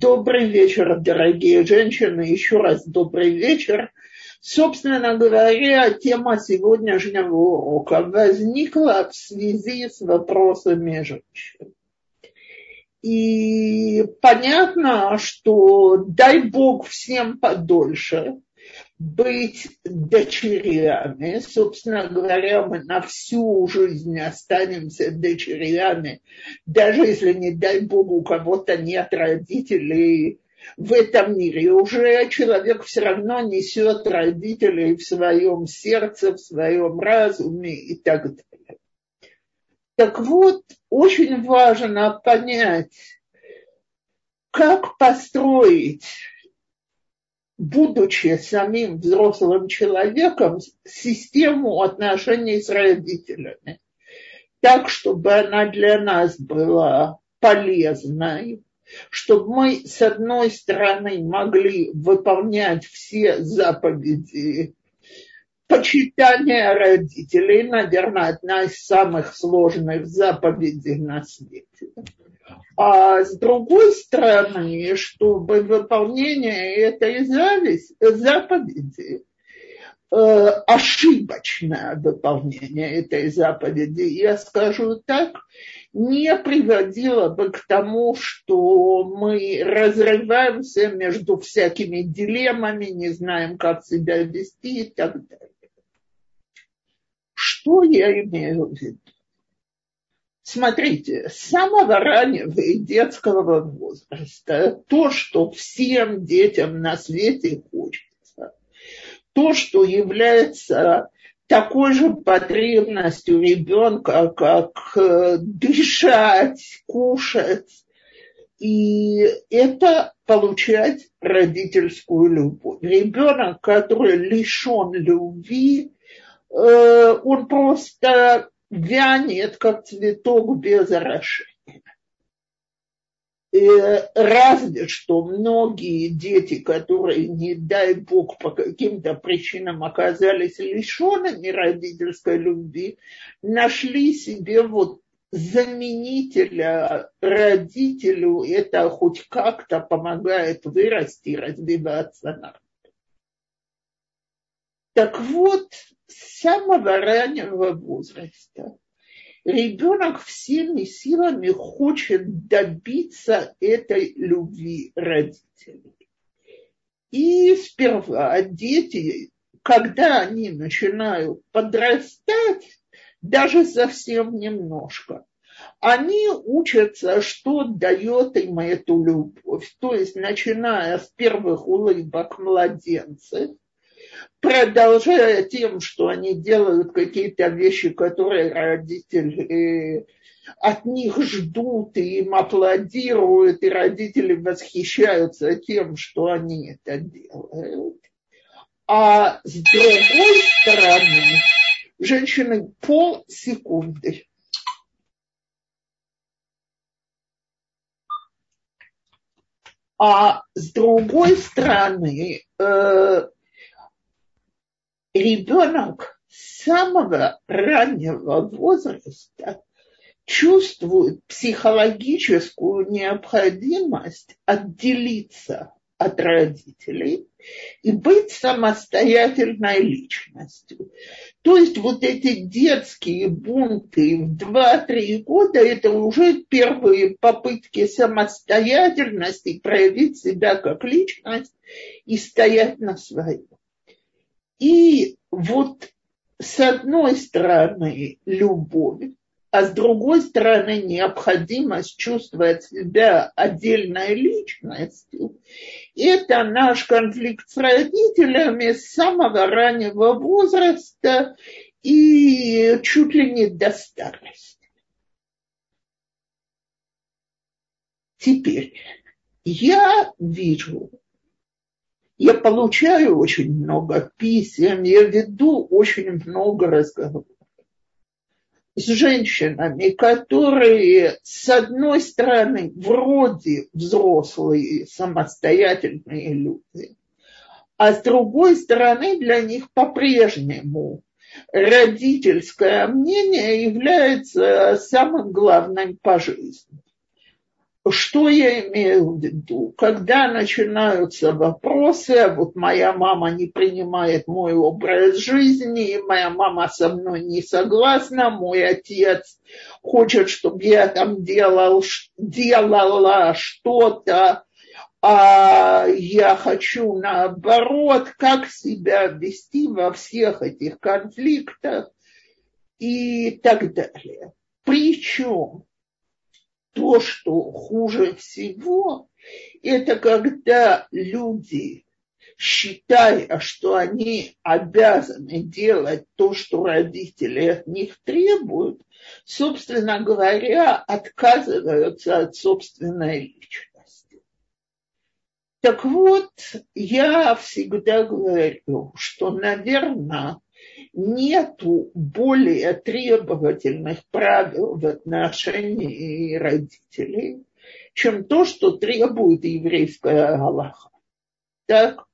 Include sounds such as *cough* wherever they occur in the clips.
Добрый вечер, дорогие женщины. Еще раз добрый вечер. Собственно говоря, тема сегодняшнего урока возникла в связи с вопросами женщин. И понятно, что дай Бог всем подольше быть дочерями. Собственно говоря, мы на всю жизнь останемся дочерями, даже если, не дай Бог, у кого-то нет родителей в этом мире. Уже человек все равно несет родителей в своем сердце, в своем разуме и так далее. Так вот, очень важно понять, как построить будучи самим взрослым человеком, систему отношений с родителями. Так, чтобы она для нас была полезной, чтобы мы, с одной стороны, могли выполнять все заповеди почитания родителей, наверное, одна из самых сложных заповедей на свете. А с другой стороны, чтобы выполнение этой зависть, заповеди, э, ошибочное выполнение этой заповеди, я скажу так, не приводило бы к тому, что мы разрываемся между всякими дилеммами, не знаем, как себя вести и так далее. Что я имею в виду? Смотрите, с самого раннего и детского возраста то, что всем детям на свете хочется, то, что является такой же потребностью ребенка, как э, дышать, кушать, и это получать родительскую любовь. Ребенок, который лишен любви, э, он просто вянет, как цветок без орошения. И разве что многие дети, которые, не дай бог, по каким-то причинам оказались лишенными родительской любви, нашли себе вот заменителя родителю, это хоть как-то помогает вырасти, развиваться нормально. Так вот, с самого раннего возраста ребенок всеми силами хочет добиться этой любви родителей. И сперва дети, когда они начинают подрастать, даже совсем немножко, они учатся, что дает им эту любовь. То есть, начиная с первых улыбок младенцев, продолжая тем, что они делают какие-то вещи, которые родители э, от них ждут и им аплодируют, и родители восхищаются тем, что они это делают. А с другой стороны, женщины полсекунды. А с другой стороны, э, ребенок с самого раннего возраста чувствует психологическую необходимость отделиться от родителей и быть самостоятельной личностью. То есть вот эти детские бунты в 2-3 года – это уже первые попытки самостоятельности проявить себя как личность и стоять на своем. И вот с одной стороны любовь, а с другой стороны необходимость чувствовать себя отдельной личностью, это наш конфликт с родителями с самого раннего возраста и чуть ли не до старости. Теперь я вижу я получаю очень много писем, я веду очень много разговоров с женщинами, которые, с одной стороны, вроде взрослые, самостоятельные люди, а с другой стороны, для них по-прежнему родительское мнение является самым главным по жизни. Что я имею в виду? Когда начинаются вопросы, вот моя мама не принимает мой образ жизни, моя мама со мной не согласна, мой отец хочет, чтобы я там делал, делала что-то, а я хочу наоборот, как себя вести во всех этих конфликтах и так далее. Причем то, что хуже всего, это когда люди, считая, что они обязаны делать то, что родители от них требуют, собственно говоря, отказываются от собственной личности. Так вот, я всегда говорю, что, наверное, нету более требовательных правил в отношении родителей, чем то, что требует еврейская Аллаха. Так,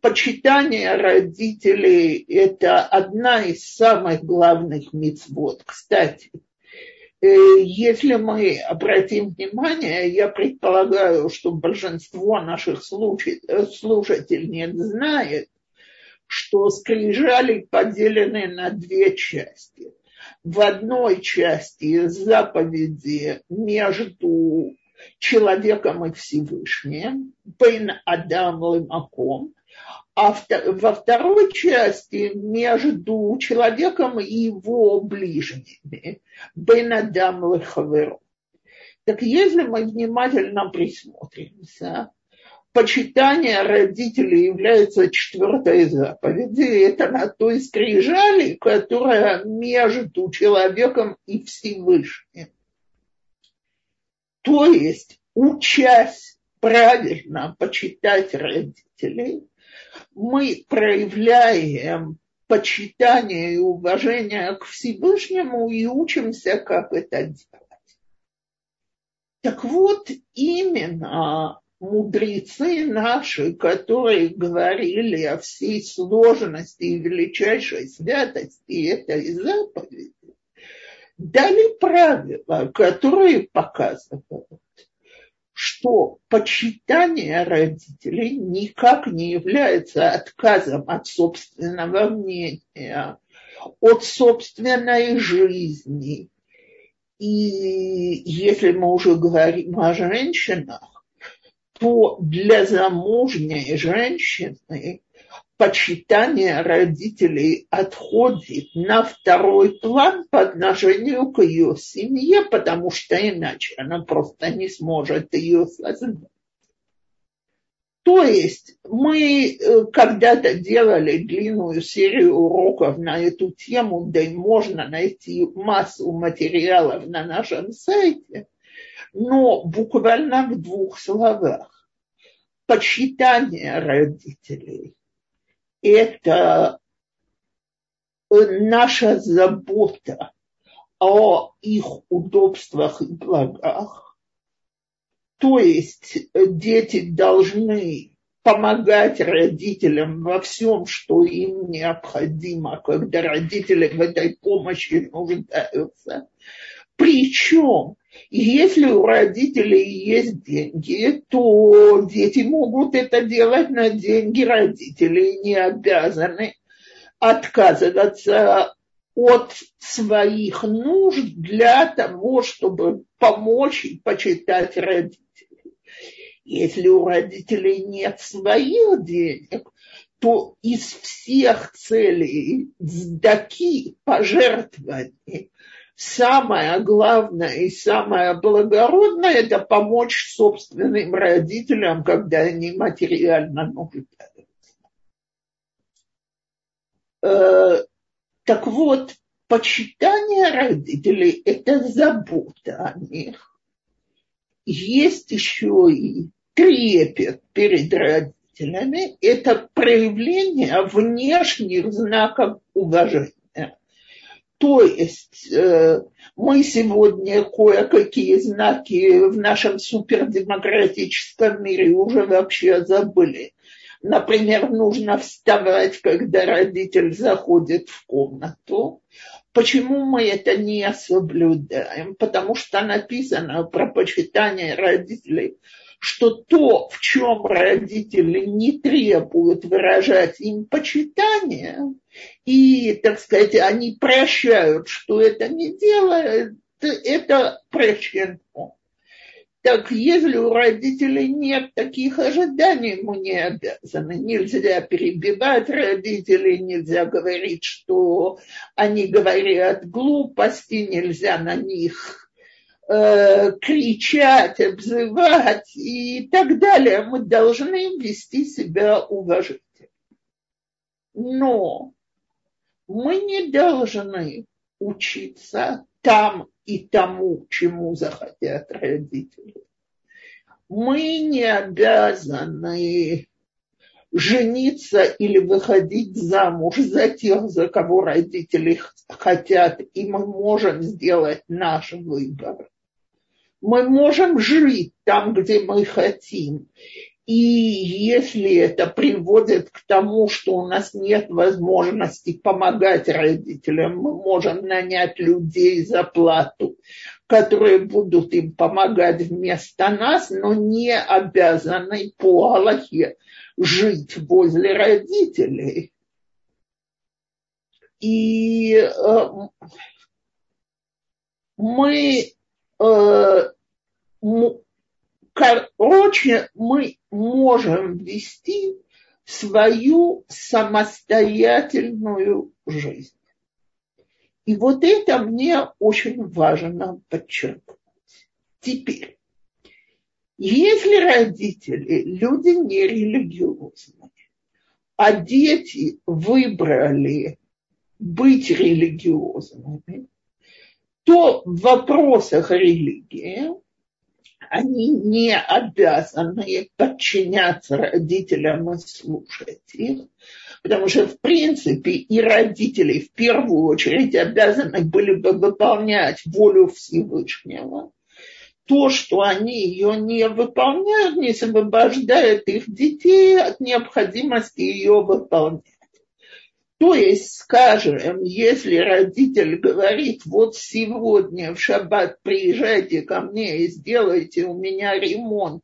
почитание родителей – это одна из самых главных мецвод. Кстати, э, если мы обратим внимание, я предполагаю, что большинство наших слушательниц знает, что скрижали поделены на две части. В одной части заповеди между человеком и Всевышним, Бен Адам Лымаком, а во второй части между человеком и его ближними, Бен Адам Лыхаверо. Так если мы внимательно присмотримся, почитание родителей является четвертой заповедью. Это на той скрижали, которая между человеком и Всевышним. То есть, учась правильно почитать родителей, мы проявляем почитание и уважение к Всевышнему и учимся, как это делать. Так вот, именно мудрецы наши, которые говорили о всей сложности и величайшей святости этой заповеди, дали правила, которые показывают, что почитание родителей никак не является отказом от собственного мнения, от собственной жизни. И если мы уже говорим о женщинах, то для замужней женщины почитание родителей отходит на второй план по отношению к ее семье, потому что иначе она просто не сможет ее создать. То есть мы э, когда-то делали длинную серию уроков на эту тему, да и можно найти массу материалов на нашем сайте, но буквально в двух словах почитание родителей – это наша забота о их удобствах и благах. То есть дети должны помогать родителям во всем, что им необходимо, когда родители в этой помощи нуждаются. Причем если у родителей есть деньги, то дети могут это делать на деньги родителей, не обязаны отказываться от своих нужд для того, чтобы помочь и почитать родителей. Если у родителей нет своих денег, то из всех целей сдаки, пожертвований, самое главное и самое благородное – это помочь собственным родителям, когда они материально нуждаются. Э, так вот, почитание родителей – это забота о них. Есть еще и трепет перед родителями – это проявление внешних знаков уважения. То есть э, мы сегодня кое-какие знаки в нашем супердемократическом мире уже вообще забыли. Например, нужно вставать, когда родитель заходит в комнату. Почему мы это не соблюдаем? Потому что написано про почитание родителей, что то, в чем родители не требуют выражать им почитание, и, так сказать, они прощают, что это не делает, это прощено. Так если у родителей нет таких ожиданий, мы не обязаны. Нельзя перебивать родителей, нельзя говорить, что они говорят глупости, нельзя на них э, кричать, обзывать и так далее. Мы должны вести себя уважительно. Но мы не должны учиться там и тому, чему захотят родители. Мы не обязаны жениться или выходить замуж за тех, за кого родители хотят, и мы можем сделать наш выбор. Мы можем жить там, где мы хотим, и если это приводит к тому, что у нас нет возможности помогать родителям, мы можем нанять людей за плату, которые будут им помогать вместо нас, но не обязаны по Аллахе жить возле родителей. И э, мы Короче, мы можем вести свою самостоятельную жизнь. И вот это мне очень важно подчеркнуть. Теперь, если родители, люди нерелигиозные, а дети выбрали быть религиозными, то в вопросах религии они не обязаны подчиняться родителям и слушать их, потому что, в принципе, и родители в первую очередь обязаны были бы выполнять волю Всевышнего. То, что они ее не выполняют, не освобождает их детей от необходимости ее выполнять. То есть, скажем, если родитель говорит, вот сегодня в шаббат приезжайте ко мне и сделайте у меня ремонт,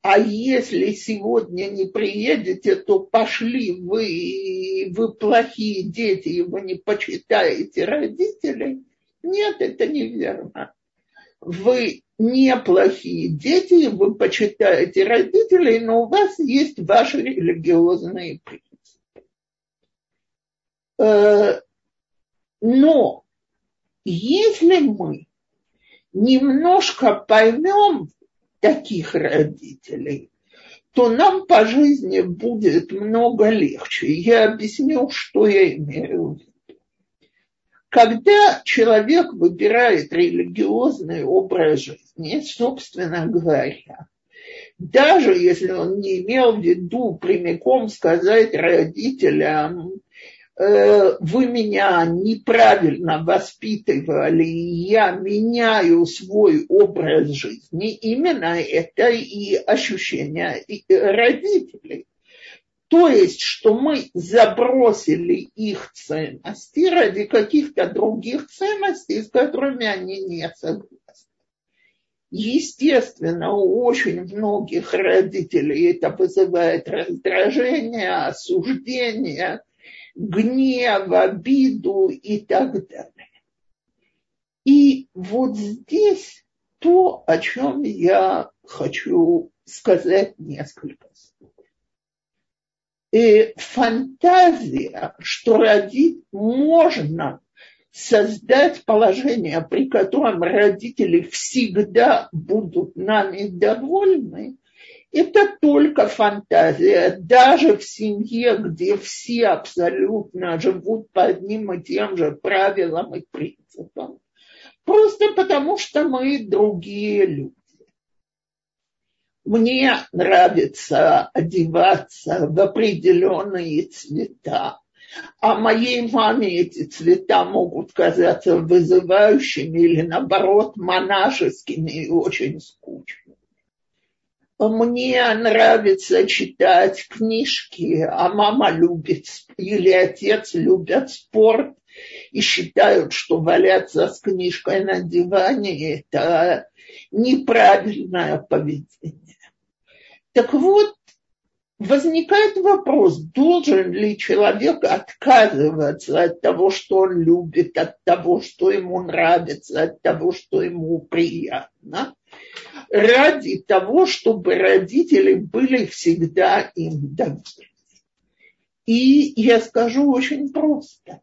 а если сегодня не приедете, то пошли вы, вы плохие дети, и вы не почитаете родителей. Нет, это неверно. Вы не плохие дети, вы почитаете родителей, но у вас есть ваши религиозные принципы. Э, но если мы немножко поймем таких родителей, то нам по жизни будет много легче. Я объясню, что я имею в виду. Когда человек выбирает религиозный образ жизни, собственно говоря, даже если он не имел в виду прямиком сказать родителям, вы меня неправильно воспитывали, я меняю свой образ жизни, именно это и ощущение родителей. То есть, что мы забросили их ценности ради каких-то других ценностей, с которыми они не согласны. Естественно, у очень многих родителей это вызывает раздражение, осуждение – гнев, обиду и так далее. И вот здесь то, о чем я хочу сказать несколько слов. И фантазия, что родить можно создать положение, при котором родители всегда будут нами довольны, это только фантазия. Даже в семье, где все абсолютно живут по одним и тем же правилам и принципам. Просто потому, что мы другие люди. Мне нравится одеваться в определенные цвета. А моей маме эти цвета могут казаться вызывающими или, наоборот, монашескими и очень скучными мне нравится читать книжки, а мама любит, или отец любят спорт, и считают, что валяться с книжкой на диване – это неправильное поведение. Так вот, возникает вопрос, должен ли человек отказываться от того, что он любит, от того, что ему нравится, от того, что ему приятно, ради того, чтобы родители были всегда им довольны. И я скажу очень просто.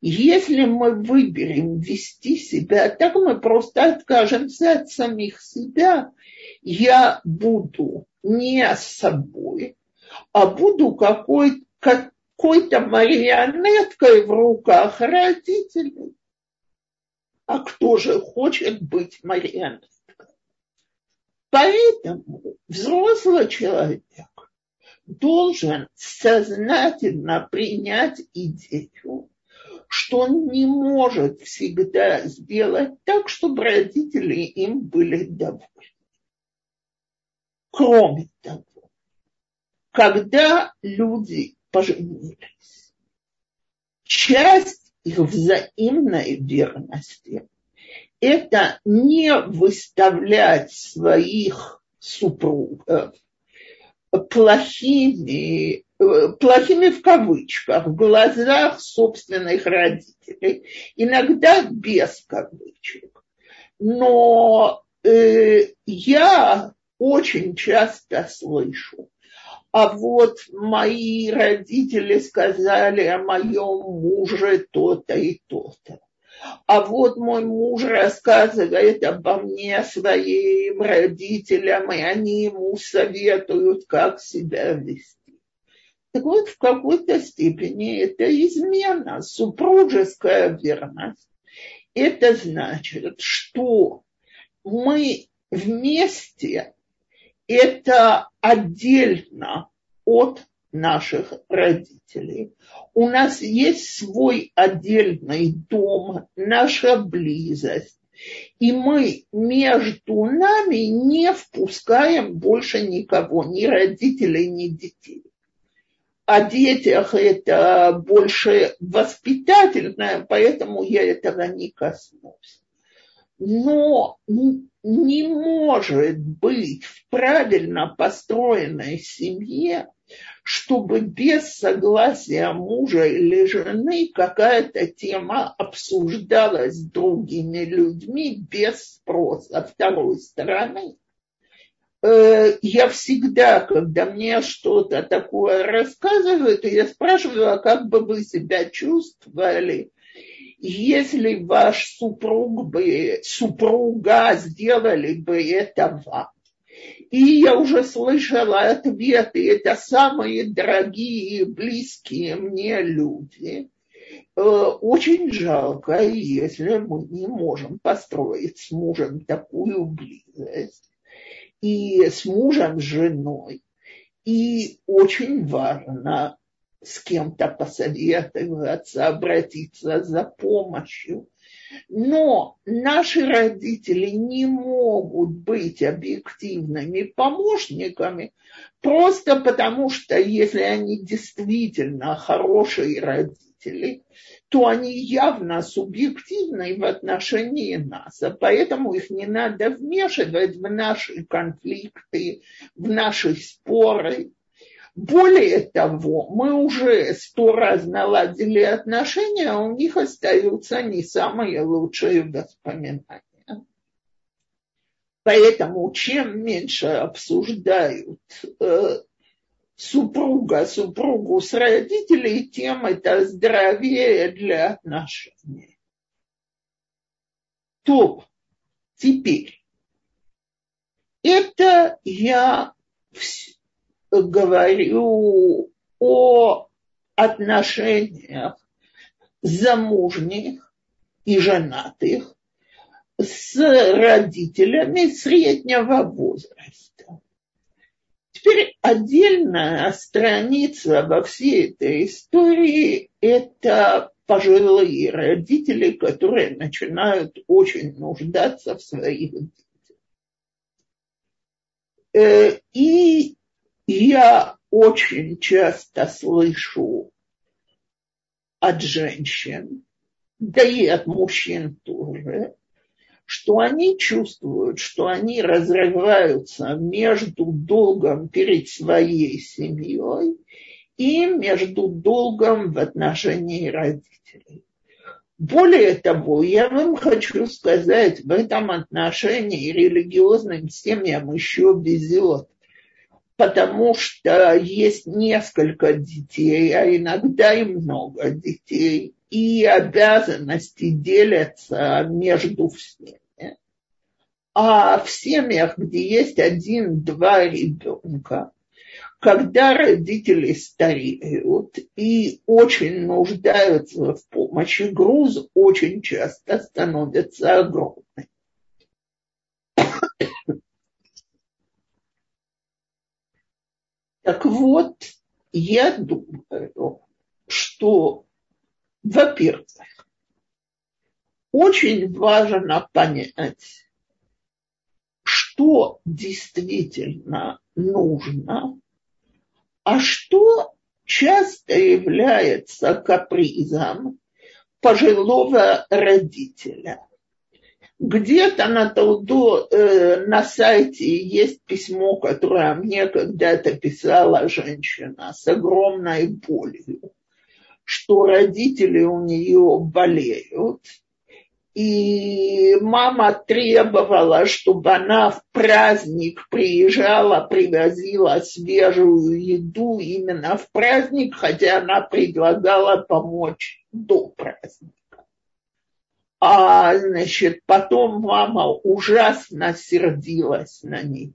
Если мы выберем вести себя так, мы просто откажемся от самих себя. Я буду не собой, а буду какой, какой-то марионеткой в руках родителей. А кто же хочет быть марионеткой? Поэтому взрослый человек должен сознательно принять идею, что он не может всегда сделать так, чтобы родители им были довольны. Кроме того, когда люди поженились, часть их взаимной верности – это не выставлять своих супругов плохими, плохими в кавычках, в глазах собственных родителей, иногда без кавычек. Но э, я очень часто слышу, а вот мои родители сказали о моем муже то-то и то-то. А вот мой муж рассказывает обо мне своим родителям, и они ему советуют, как себя вести. Так вот, в какой-то степени это измена, супружеская верность. Это значит, что мы вместе это отдельно от наших родителей. У нас есть свой отдельный дом, наша близость. И мы между нами не впускаем больше никого, ни родителей, ни детей. О детях это больше воспитательное, поэтому я этого не коснусь. Но не может быть в правильно построенной семье, чтобы без согласия мужа или жены какая-то тема обсуждалась другими людьми без спроса второй стороны. Э, я всегда, когда мне что-то такое рассказывают, я спрашиваю, а как бы вы себя чувствовали, если ваш супруг бы, супруга сделали бы это вам. И я уже слышала ответы, это самые дорогие близкие мне люди. Э, очень жалко, если мы не можем построить с мужем такую близость. И с мужем, с женой. И очень важно с кем-то посоветоваться, обратиться за помощью. Но наши родители не могут быть объективными помощниками, просто потому что если они действительно хорошие родители, то они явно субъективны в отношении нас, а поэтому их не надо вмешивать в наши конфликты, в наши споры. Более того, мы уже сто раз наладили отношения, а у них остаются не самые лучшие воспоминания. Поэтому чем меньше обсуждают э, супруга супругу с родителей, тем это здоровее для отношений. То теперь это я говорю о отношениях замужних и женатых с родителями среднего возраста. Теперь отдельная страница во всей этой истории – это пожилые родители, которые начинают очень нуждаться в своих детях. Э, и я очень часто слышу от женщин, да и от мужчин тоже, что они чувствуют, что они разрываются между долгом перед своей семьей и между долгом в отношении родителей. Более того, я вам хочу сказать, в этом отношении религиозным семьям еще везет, потому что есть несколько детей, а иногда и много детей, и обязанности делятся между всеми. А в семьях, где есть один-два ребенка, когда родители стареют и очень нуждаются в помощи, груз очень часто становится огромным. Так вот, я думаю, что, во-первых, очень важно понять, что действительно нужно а что часто является капризом пожилого родителя? Где-то на Талдо, э, на сайте есть письмо, которое мне когда-то писала женщина с огромной болью, что родители у нее болеют, и мама требовала, чтобы она в праздник приезжала, привозила свежую еду именно в праздник, хотя она предлагала помочь до праздника. А, значит, потом мама ужасно сердилась на нее.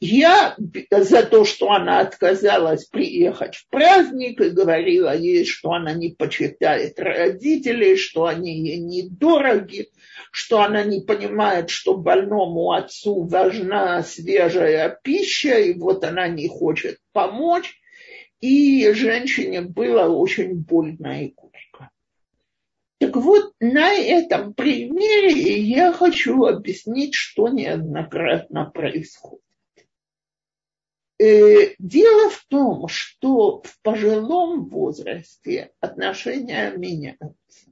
Я за то, что она отказалась приехать в праздник и говорила ей, что она не почитает родителей, что они ей недороги, что она не понимает, что больному отцу важна свежая пища, и вот она не хочет помочь. И женщине было очень больно и горько. Так вот, на этом примере я хочу объяснить, что неоднократно происходит. Э, дело в том, что в пожилом возрасте отношения меняются.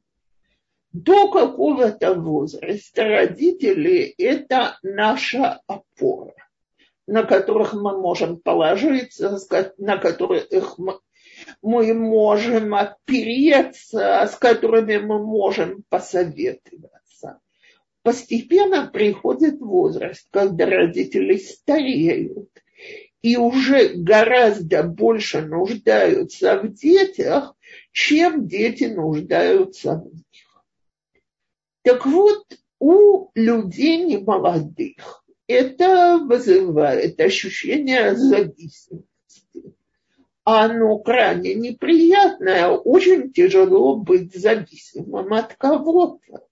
До какого-то возраста родители – это наша опора, на которых мы можем положиться, на которых мы, можем опереться, с которыми мы можем посоветоваться. Постепенно приходит возраст, когда родители стареют, и уже гораздо больше нуждаются в детях, чем дети нуждаются в них. Так вот, у людей немолодых это вызывает ощущение зависимости. Оно крайне неприятное, очень тяжело быть зависимым от кого-то.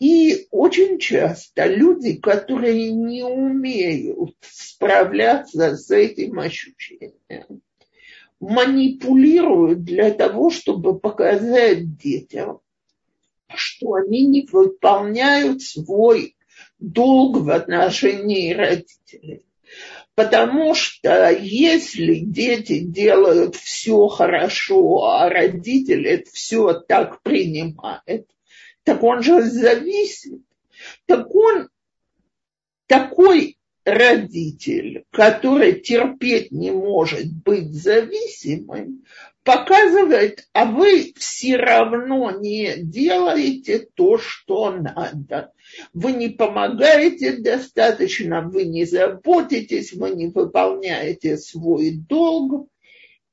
И очень часто люди, которые не умеют справляться с этим ощущением, манипулируют для того, чтобы показать детям, что они не выполняют свой долг в отношении родителей. Потому что если дети делают все хорошо, а родители все так принимают, так он же зависит. Так он такой родитель, который терпеть не может быть зависимым, показывает, а вы все равно не делаете то, что надо. Вы не помогаете достаточно, вы не заботитесь, вы не выполняете свой долг.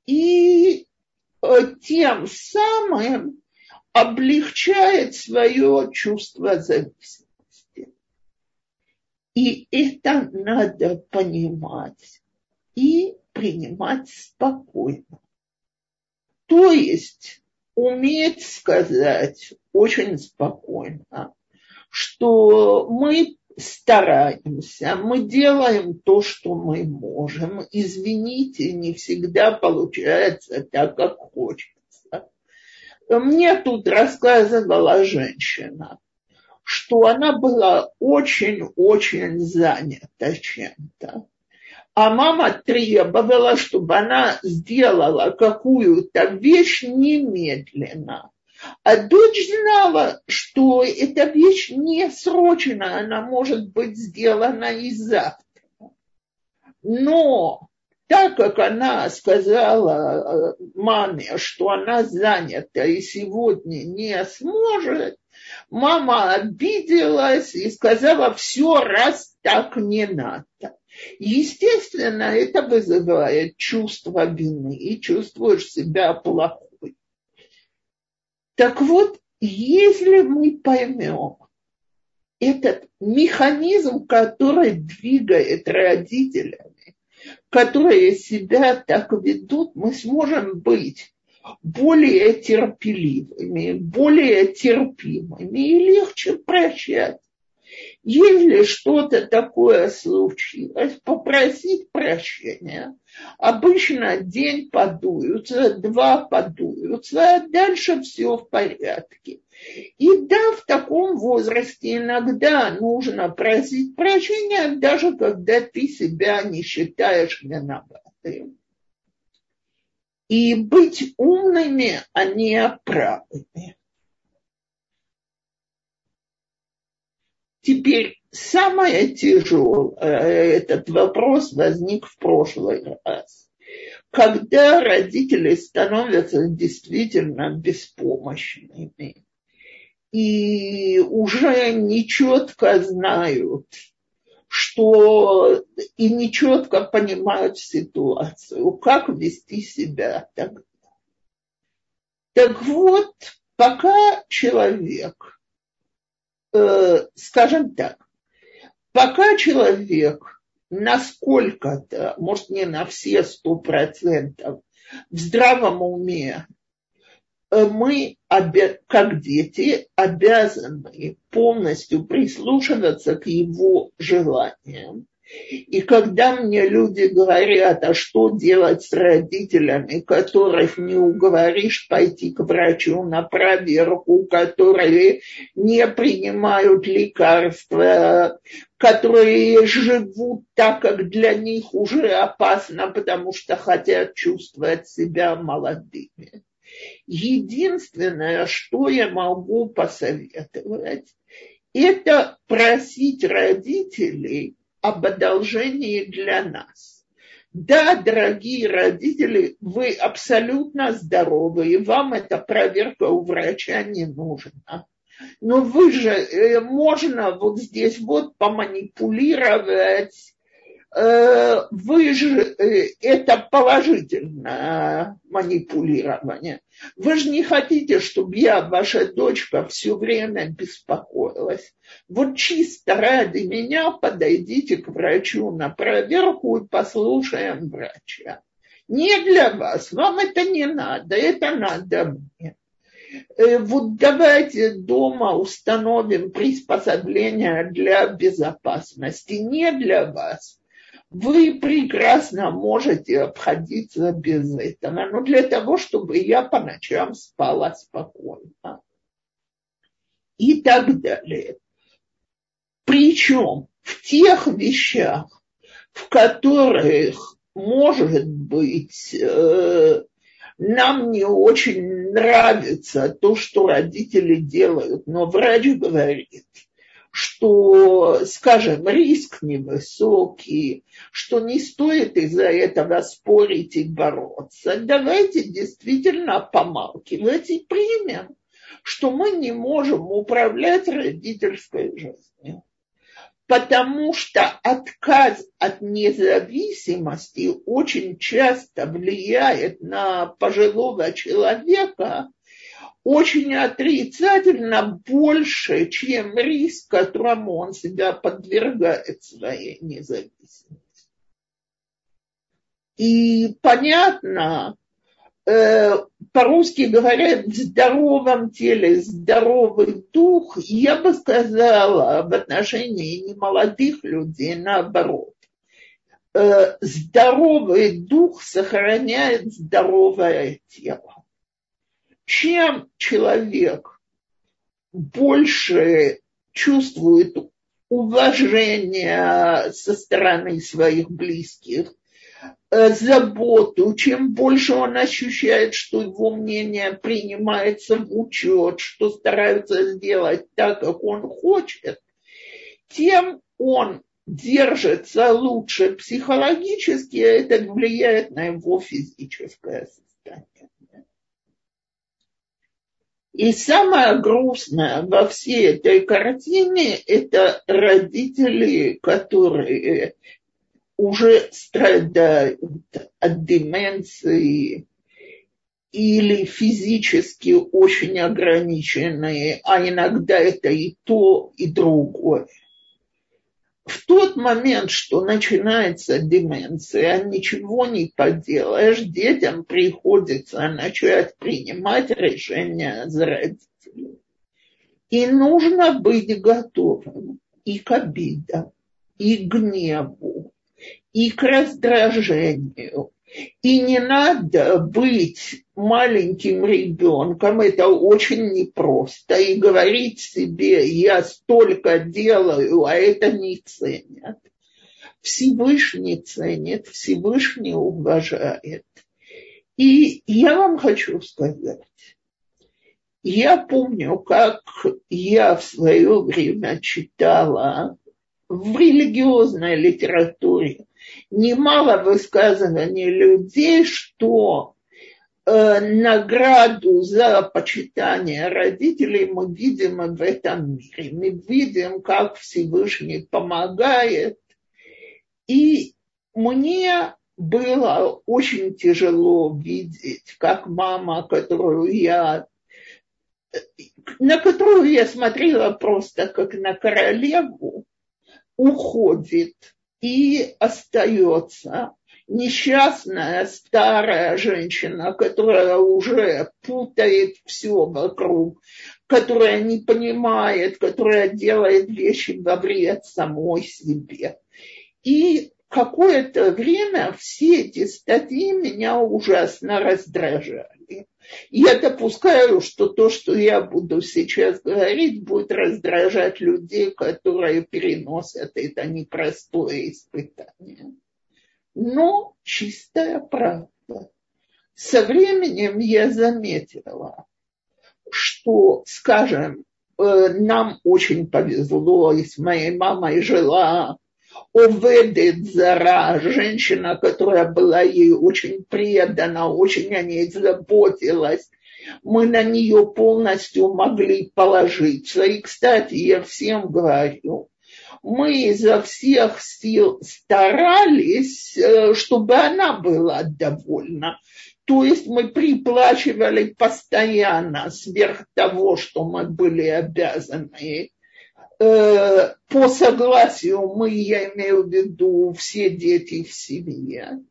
И э, тем самым облегчает свое чувство зависимости. И это надо понимать и принимать спокойно. То есть уметь сказать очень спокойно, что мы стараемся, мы делаем то, что мы можем. Извините, не всегда получается так, как хочется. Мне тут рассказывала женщина, что она была очень-очень занята чем-то. А мама требовала, чтобы она сделала какую-то вещь немедленно. А дочь знала, что эта вещь не срочена, она может быть сделана и завтра. Но так как она сказала э, маме, что она занята и сегодня не сможет, мама обиделась и сказала, все, раз так не надо. Естественно, это вызывает чувство вины и чувствуешь себя плохой. Так вот, если мы поймем этот механизм, который двигает родителями, которые себя так ведут, мы сможем быть более терпеливыми, более терпимыми и легче прощать. Если что-то такое случилось, попросить прощения. Обычно день подуются, два подуются, а дальше все в порядке. И да, в таком возрасте иногда нужно просить прощения, даже когда ты себя не считаешь виноватым. И быть умными, а не правыми. Теперь самое тяжелое, этот вопрос возник в прошлый раз. Когда родители становятся действительно беспомощными, и уже нечетко знают, что и нечетко понимают ситуацию, как вести себя тогда. Так вот, пока человек, э, скажем так, пока человек насколько-то, может не на все сто процентов, в здравом уме Э, мы, как дети, обязаны полностью прислушиваться к его желаниям. И когда мне люди говорят, а что делать с родителями, которых не уговоришь пойти к врачу на проверку, которые не принимают лекарства, которые живут так, как для них уже опасно, потому что хотят чувствовать себя молодыми. Единственное, что я могу посоветовать, это просить родителей об одолжении для нас. Да, дорогие родители, вы абсолютно здоровы, и вам эта проверка у врача не нужна. Но вы же, э, можно вот здесь вот поманипулировать вы же, э, это положительное манипулирование. Вы же не хотите, чтобы я, ваша дочка, все время беспокоилась. Вот чисто ради меня подойдите к врачу на проверку и послушаем врача. Не для вас, вам это не надо, это надо мне. Э, вот давайте дома установим приспособления для безопасности, не для вас вы прекрасно можете обходиться без этого, но для того, чтобы я по ночам спала спокойно. И так далее. Причем в тех вещах, в которых, может быть, э, нам не очень нравится то, что родители делают, но врач говорит – что, скажем, риск невысокий, что не стоит из-за этого спорить и бороться. Давайте действительно помалкивать и примем, что мы не можем управлять родительской жизнью. Потому что отказ от независимости очень часто влияет на пожилого человека очень отрицательно больше, чем риск, которому он себя подвергает своей независимости. И понятно, э, по-русски говорят в здоровом теле здоровый дух, я бы сказала в отношении немолодых людей наоборот. Э, здоровый дух сохраняет здоровое тело чем человек больше чувствует уважение со стороны своих близких, э, заботу, чем больше он ощущает, что его мнение принимается в учет, что стараются сделать так, как он хочет, тем он держится лучше психологически, а это влияет на его физическое состояние. И самое грустное во всей этой картине – это родители, которые уже страдают от деменции или физически очень ограниченные, а иногда это и то, и другое в тот момент, что начинается деменция, ничего не поделаешь, детям приходится начать принимать решения за родителей. И нужно быть готовым и к обидам, и к гневу, и к раздражению, и не надо быть маленьким ребенком, это очень непросто, и говорить себе, я столько делаю, а это не ценят. Всевышний ценит, Всевышний уважает. И я вам хочу сказать, я помню, как я в свое время читала в религиозной литературе немало высказываний людей, что э, награду за почитание родителей мы видим в этом мире. Мы видим, как Всевышний помогает. И мне было очень тяжело видеть, как мама, которую я на которую я смотрела просто как на королеву, уходит и остается несчастная старая женщина, которая уже путает все вокруг, которая не понимает, которая делает вещи во вред самой себе. И какое-то время все эти статьи меня ужасно раздражали. Я допускаю, что то, что я буду сейчас говорить, будет раздражать людей, которые переносят это непростое испытание. Но чистая правда. Со временем я заметила, что, скажем, э, нам очень повезло, и с моей мамой жила Оведет Зара, женщина, которая была ей очень предана, очень о ней заботилась. Мы на нее полностью могли положиться. И, кстати, я всем говорю, мы изо всех сил старались, э, чтобы она была довольна. То есть мы приплачивали постоянно сверх того, что мы были обязаны Э, по согласию мы, я имею в виду все дети в семье.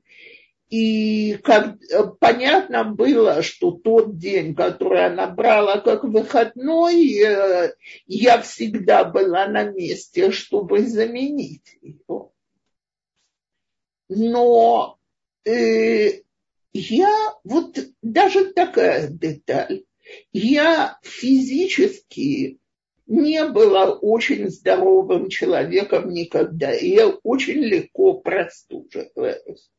И как, э, понятно было, что тот день, который она брала как выходной, э, я всегда была на месте, чтобы заменить его. Но э, я, вот даже такая деталь, я физически не была очень здоровым человеком никогда. И я очень легко простуживаюсь.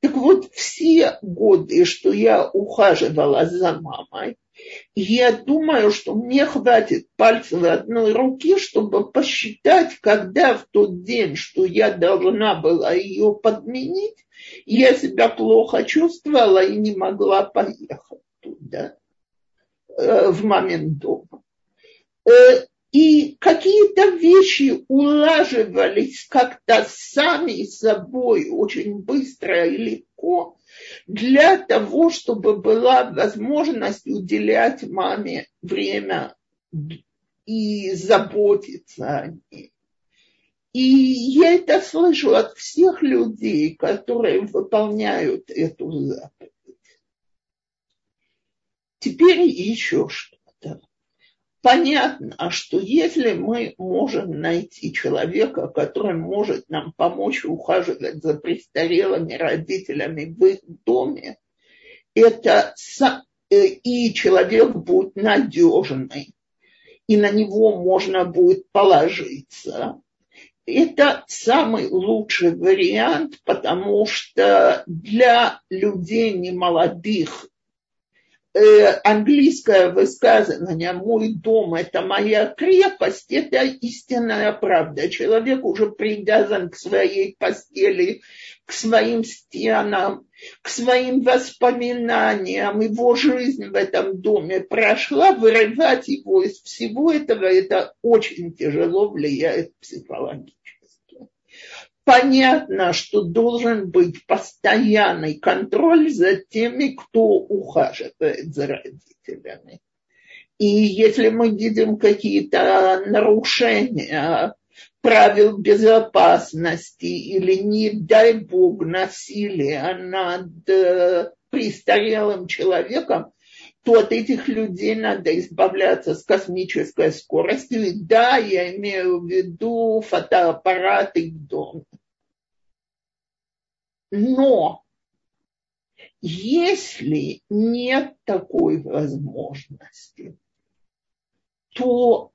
Так вот, все годы, что я ухаживала за мамой, я думаю, что мне хватит пальцев одной руки, чтобы посчитать, когда в тот день, что я должна была ее подменить, я себя плохо чувствовала и не могла поехать туда э, в момент дома. Э, и какие-то вещи улаживались как-то сами собой очень быстро и легко для того, чтобы была возможность уделять маме время и заботиться о ней. И я это слышу от всех людей, которые выполняют эту заповедь. Теперь еще что-то понятно, что если мы можем найти человека, который может нам помочь ухаживать за престарелыми родителями в их доме, это э, и человек будет надежный, и на него можно будет положиться. это самый лучший вариант, потому что для людей немолодых э, английское высказывание «мой дом – это моя крепость» – это истинная правда. Человек уже привязан к своей постели, к своим стенам, к своим воспоминаниям. Его жизнь в этом доме прошла, вырывать его из всего этого – это очень тяжело влияет психологически понятно, что должен быть постоянный контроль за теми, кто ухаживает за родителями. И если мы видим какие-то нарушения правил безопасности или, не дай бог, насилия над э, престарелым человеком, то от этих людей надо избавляться с космической скоростью. И да, я имею в виду фотоаппараты в доме. Но если нет такой возможности, то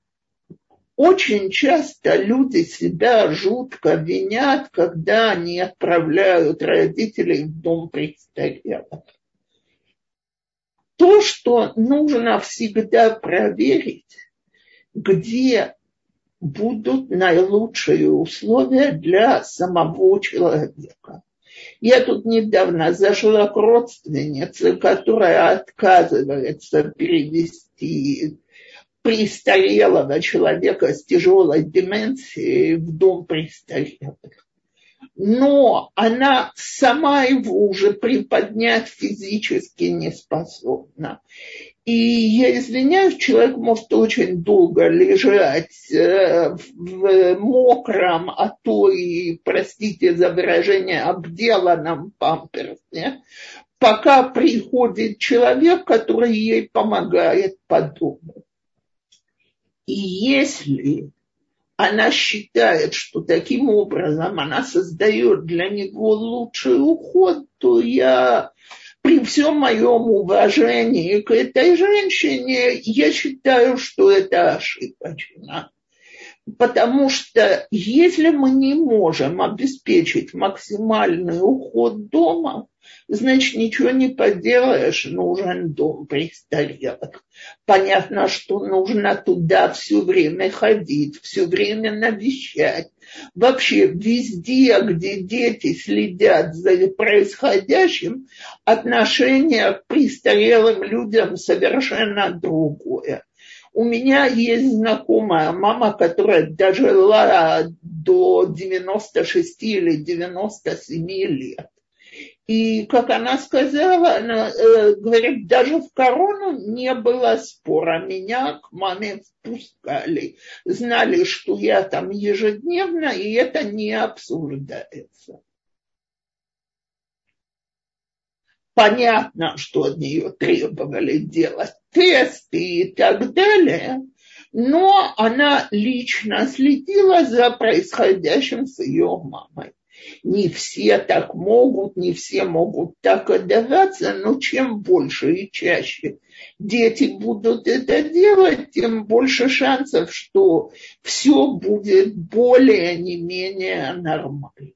очень часто люди себя жутко винят, когда они отправляют родителей в дом престарелых. То, что нужно всегда проверить, где будут наилучшие условия для самого человека. Я тут недавно зашла к родственнице, которая отказывается перевести престарелого человека с тяжелой деменцией в дом престарелых. Но она сама его уже приподнять физически не способна. И я извиняюсь, человек может очень долго лежать э, в мокром, а то и, простите за выражение, обделанном памперсе, пока приходит человек, который ей помогает по дому. И если она считает, что таким образом она создает для него лучший уход, то я при всем моем уважении к этой женщине, я считаю, что это ошибочно. Потому что если мы не можем обеспечить максимальный уход дома, значит, ничего не поделаешь, нужен дом престарелых. Понятно, что нужно туда все время ходить, все время навещать. Вообще везде, где дети следят за происходящим, отношение к престарелым людям совершенно другое. У меня есть знакомая мама, которая дожила до 96 или 97 лет. И, как она сказала, она э, говорит, даже в корону не было спора. Меня к маме впускали. Знали, что я там ежедневно, и это не обсуждается. Понятно, что от нее требовали делать тесты и так далее, но она лично следила за происходящим с ее мамой. Не все так могут, не все могут так отдаваться, но чем больше и чаще дети будут это делать, тем больше шансов, что все будет более не менее нормально.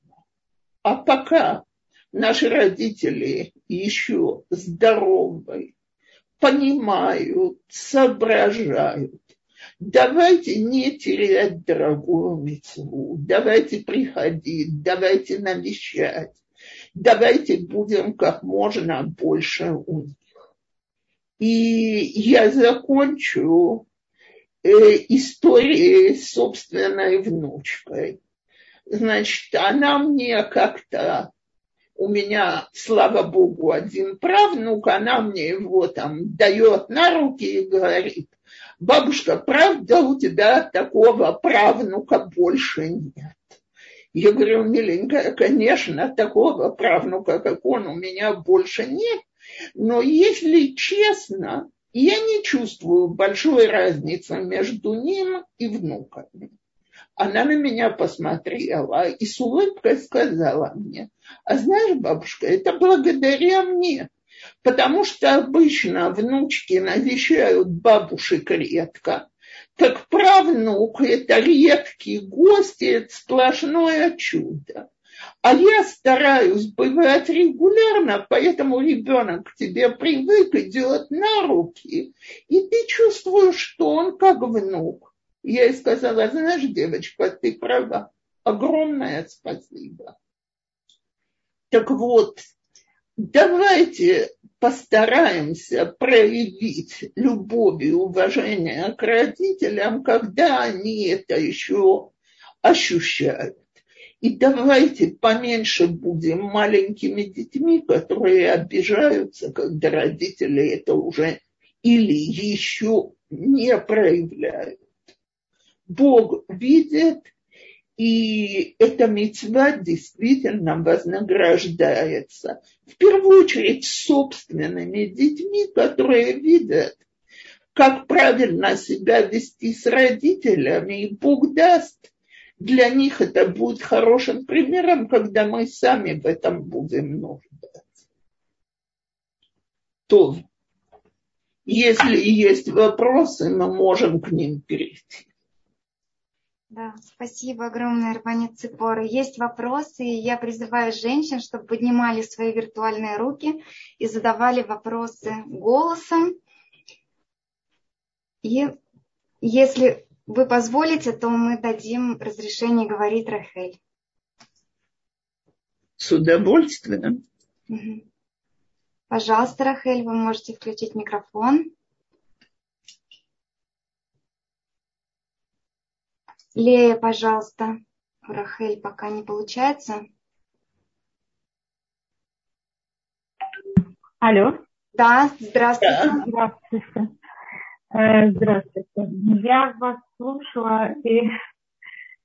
А пока наши родители еще здоровы, понимают, соображают, давайте не терять дорогую мецву, давайте приходить, давайте навещать, давайте будем как можно больше у них. И я закончу э, историей собственной внучкой. Значит, она мне как-то у меня, слава богу, один правнук, она мне его там дает на руки и говорит, бабушка, правда у тебя такого правнука больше нет? Я говорю, миленькая, конечно, такого правнука, как он, у меня больше нет. Но если честно, я не чувствую большой разницы между ним и внуками. Она на меня посмотрела и с улыбкой сказала мне, а знаешь, бабушка, это благодаря мне. Потому что обычно внучки навещают бабушек редко. Так правнук – это редкий гость, это сплошное чудо. А я стараюсь бывать регулярно, поэтому ребенок к тебе привык, идет на руки, и ты чувствуешь, что он как внук. Я ей сказала, знаешь, девочка, ты права. Огромное спасибо. Так вот, давайте постараемся проявить любовь и уважение к родителям, когда они это еще ощущают. И давайте поменьше будем маленькими детьми, которые обижаются, когда родители это уже или еще не проявляют. Бог видит, и эта мецва действительно вознаграждается. В первую очередь собственными детьми, которые видят, как правильно себя вести с родителями, и Бог даст, для них это будет хорошим примером, когда мы сами в этом будем нуждаться. То, если есть вопросы, мы можем к ним перейти. Да, спасибо огромное, Рванит Ципора. Есть вопросы, и я призываю женщин, чтобы поднимали свои виртуальные руки и задавали вопросы голосом. И если вы позволите, то мы дадим разрешение говорить Рахель. С удовольствием. Пожалуйста, Рахель, вы можете включить микрофон. Лея, пожалуйста. Рахель пока не получается. Алло. Да, здравствуйте. Здравствуйте. Э, здравствуйте. Я вас слушала, и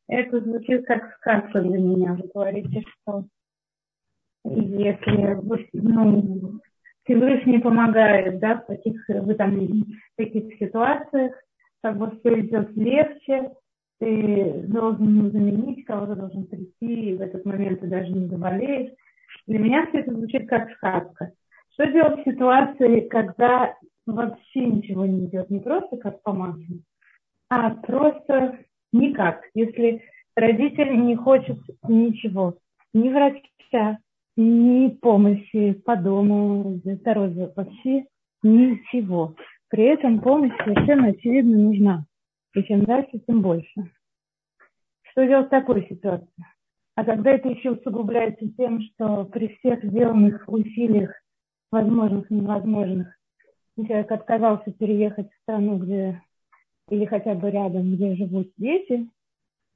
это звучит как сказка для меня. Вы говорите, что если ну, Всевышний помогает, да, в таких, вы там, в таких ситуациях, как бы все идет легче, ты должен заменить, кого-то должен прийти, и в этот момент ты даже не заболеешь. Для меня все это звучит как сказка. Что делать в ситуации, когда вообще ничего не идет, не просто как по маслу, а просто никак. Если родитель не хочет ничего, ни врача, ни помощи по дому, здоровья, вообще ничего. При этом помощь совершенно очевидно нужна. И чем дальше, тем больше. Что делать в такой ситуации? А когда это еще усугубляется тем, что при всех сделанных усилиях, возможных и невозможных, человек отказался переехать в страну, где или хотя бы рядом, где живут дети.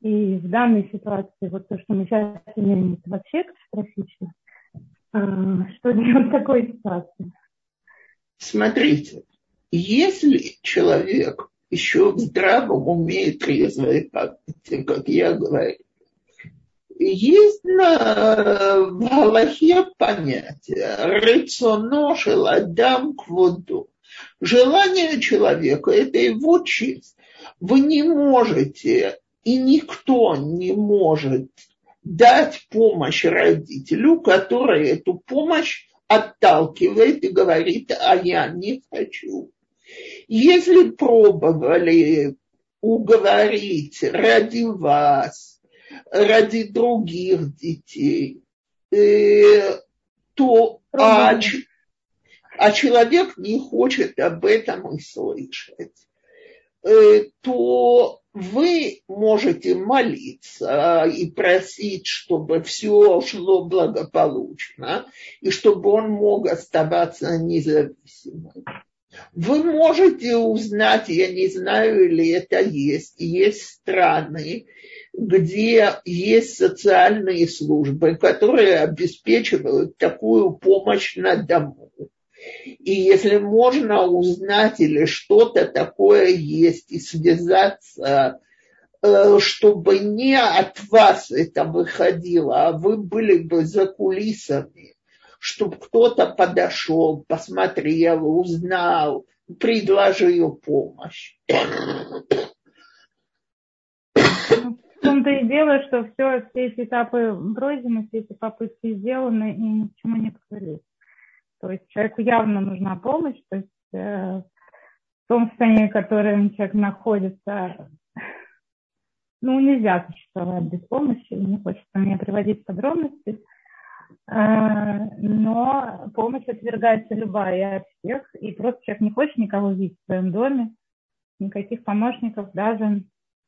И в данной ситуации, вот то, что мы сейчас имеем, это вообще катастрофично. А, что делать в такой ситуации? Смотрите, если человек еще в здравом уме и трезвой памяти, как я говорю, есть на, в Галахе понятие «рецоно шеладам кводу». Желание человека – это его честь. Вы не можете, и никто не может дать помощь родителю, который эту помощь отталкивает и говорит, а я не хочу. Если пробовали уговорить ради вас, ради других детей, э, то а, а человек не хочет об этом и слышать, э, то вы можете молиться и просить, чтобы все шло благополучно, и чтобы он мог оставаться независимым. Вы можете узнать, я не знаю, или это есть, есть страны, где есть социальные службы, которые обеспечивают такую помощь на дому. И если можно узнать или что-то такое есть и связаться, э, чтобы не от вас это выходило, а вы были бы за кулисами, чтобы кто-то подошел, посмотрел, узнал, предложил помощь. В том-то и дело, что все, все эти этапы пройдены, все эти попытки сделаны, и ни к чему не привели. То есть человеку явно нужна помощь, то есть э, том состоянии, в котором человек находится, ну, нельзя существовать без помощи, не хочется мне приводить подробности, но помощь отвергается любая от всех, и просто человек не хочет никого видеть в своем доме, никаких помощников, даже,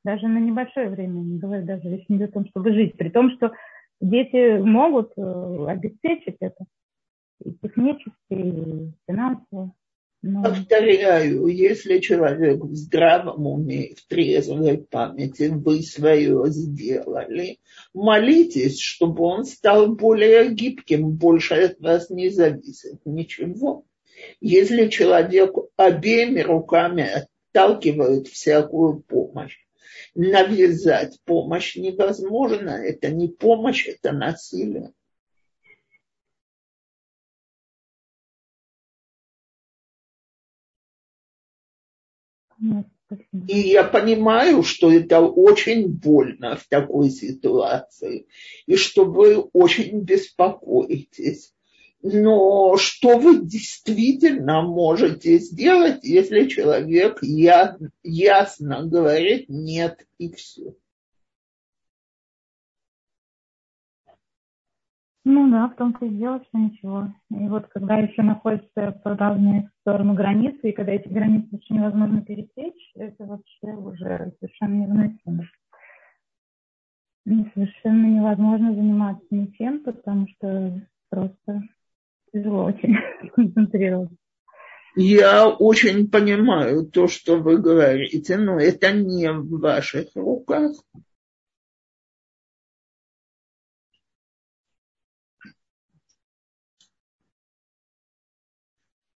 даже на небольшое время, не говорю даже, речь не о том, чтобы жить, при том, что дети могут э, обеспечить это и технически, и финансово. Но... Повторяю, если человек в здравом уме, в трезвой памяти, вы свое сделали, молитесь, чтобы он стал более гибким, больше от вас не зависит ничего. Если человек обеими руками отталкивает всякую помощь, навязать помощь невозможно, это не помощь, это насилие. И я понимаю, что это очень больно в такой ситуации, и что вы очень беспокоитесь. Но что вы действительно можете сделать, если человек ясно говорит нет и все? Ну да, в том-то и дело, что ничего. И вот когда еще находятся по разные стороны границы, и когда эти границы вообще невозможно пересечь, это вообще уже совершенно невыносимо. И совершенно невозможно заниматься ничем, потому что просто тяжело очень *laughs* концентрироваться. Я очень понимаю то, что вы говорите, но это не в ваших руках.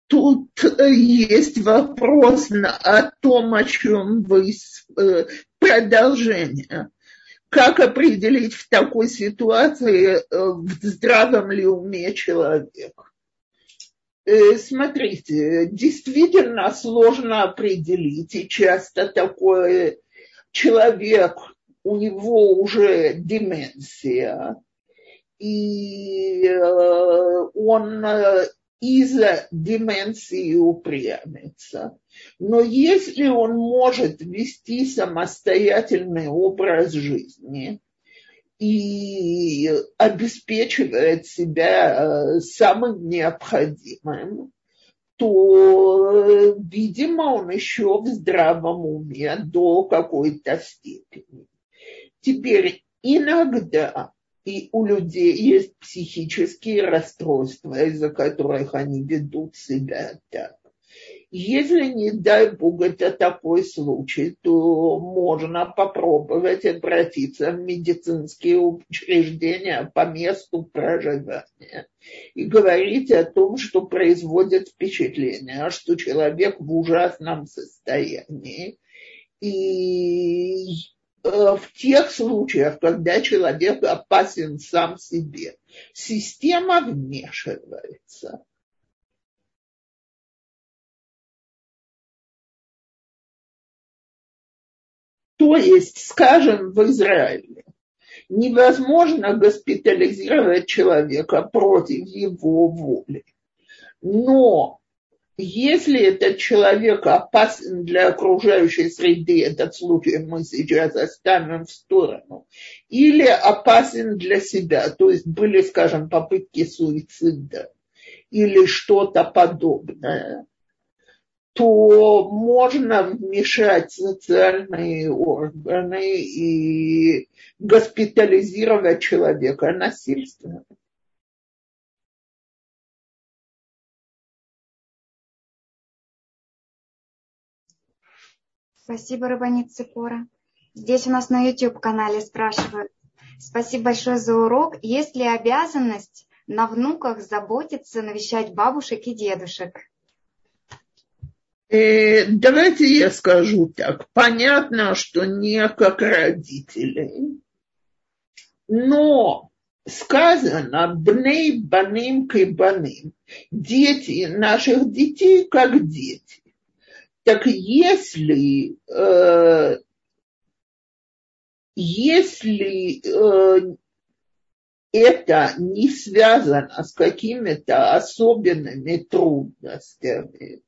Тут э, есть вопрос о том, о чем вы э, продолжение. Как определить в такой ситуации, э, в здравом ли уме человек? Смотрите, действительно сложно определить, и часто такой человек, у него уже деменция, и он из-за деменции упрямится. Но если он может вести самостоятельный образ жизни и обеспечивает себя э, самым необходимым, то, видимо, он еще в здравом уме до какой-то степени. Теперь иногда и у людей есть психические расстройства, из-за которых они ведут себя так. Если, не дай Бог, это такой случай, то можно попробовать обратиться в медицинские учреждения по месту проживания и говорить о том, что производит впечатление, что человек в ужасном состоянии. И в тех случаях, когда человек опасен сам себе, система вмешивается. То есть, скажем, в Израиле невозможно госпитализировать человека против его воли. Но если этот человек опасен для окружающей среды, этот случай мы сейчас оставим в сторону, или опасен для себя, то есть были, скажем, попытки суицида или что-то подобное, то можно вмешать социальные органы и госпитализировать человека насильственно. Спасибо, Рабанит Цепора. Здесь у нас на YouTube-канале спрашивают. Спасибо большое за урок. Есть ли обязанность на внуках заботиться, навещать бабушек и дедушек? Э, давайте я скажу так. Понятно, что не как родители, но сказано бней баним кайбаним. Дети наших детей как дети. Так если, э, если э, это не связано с какими-то особенными трудностями,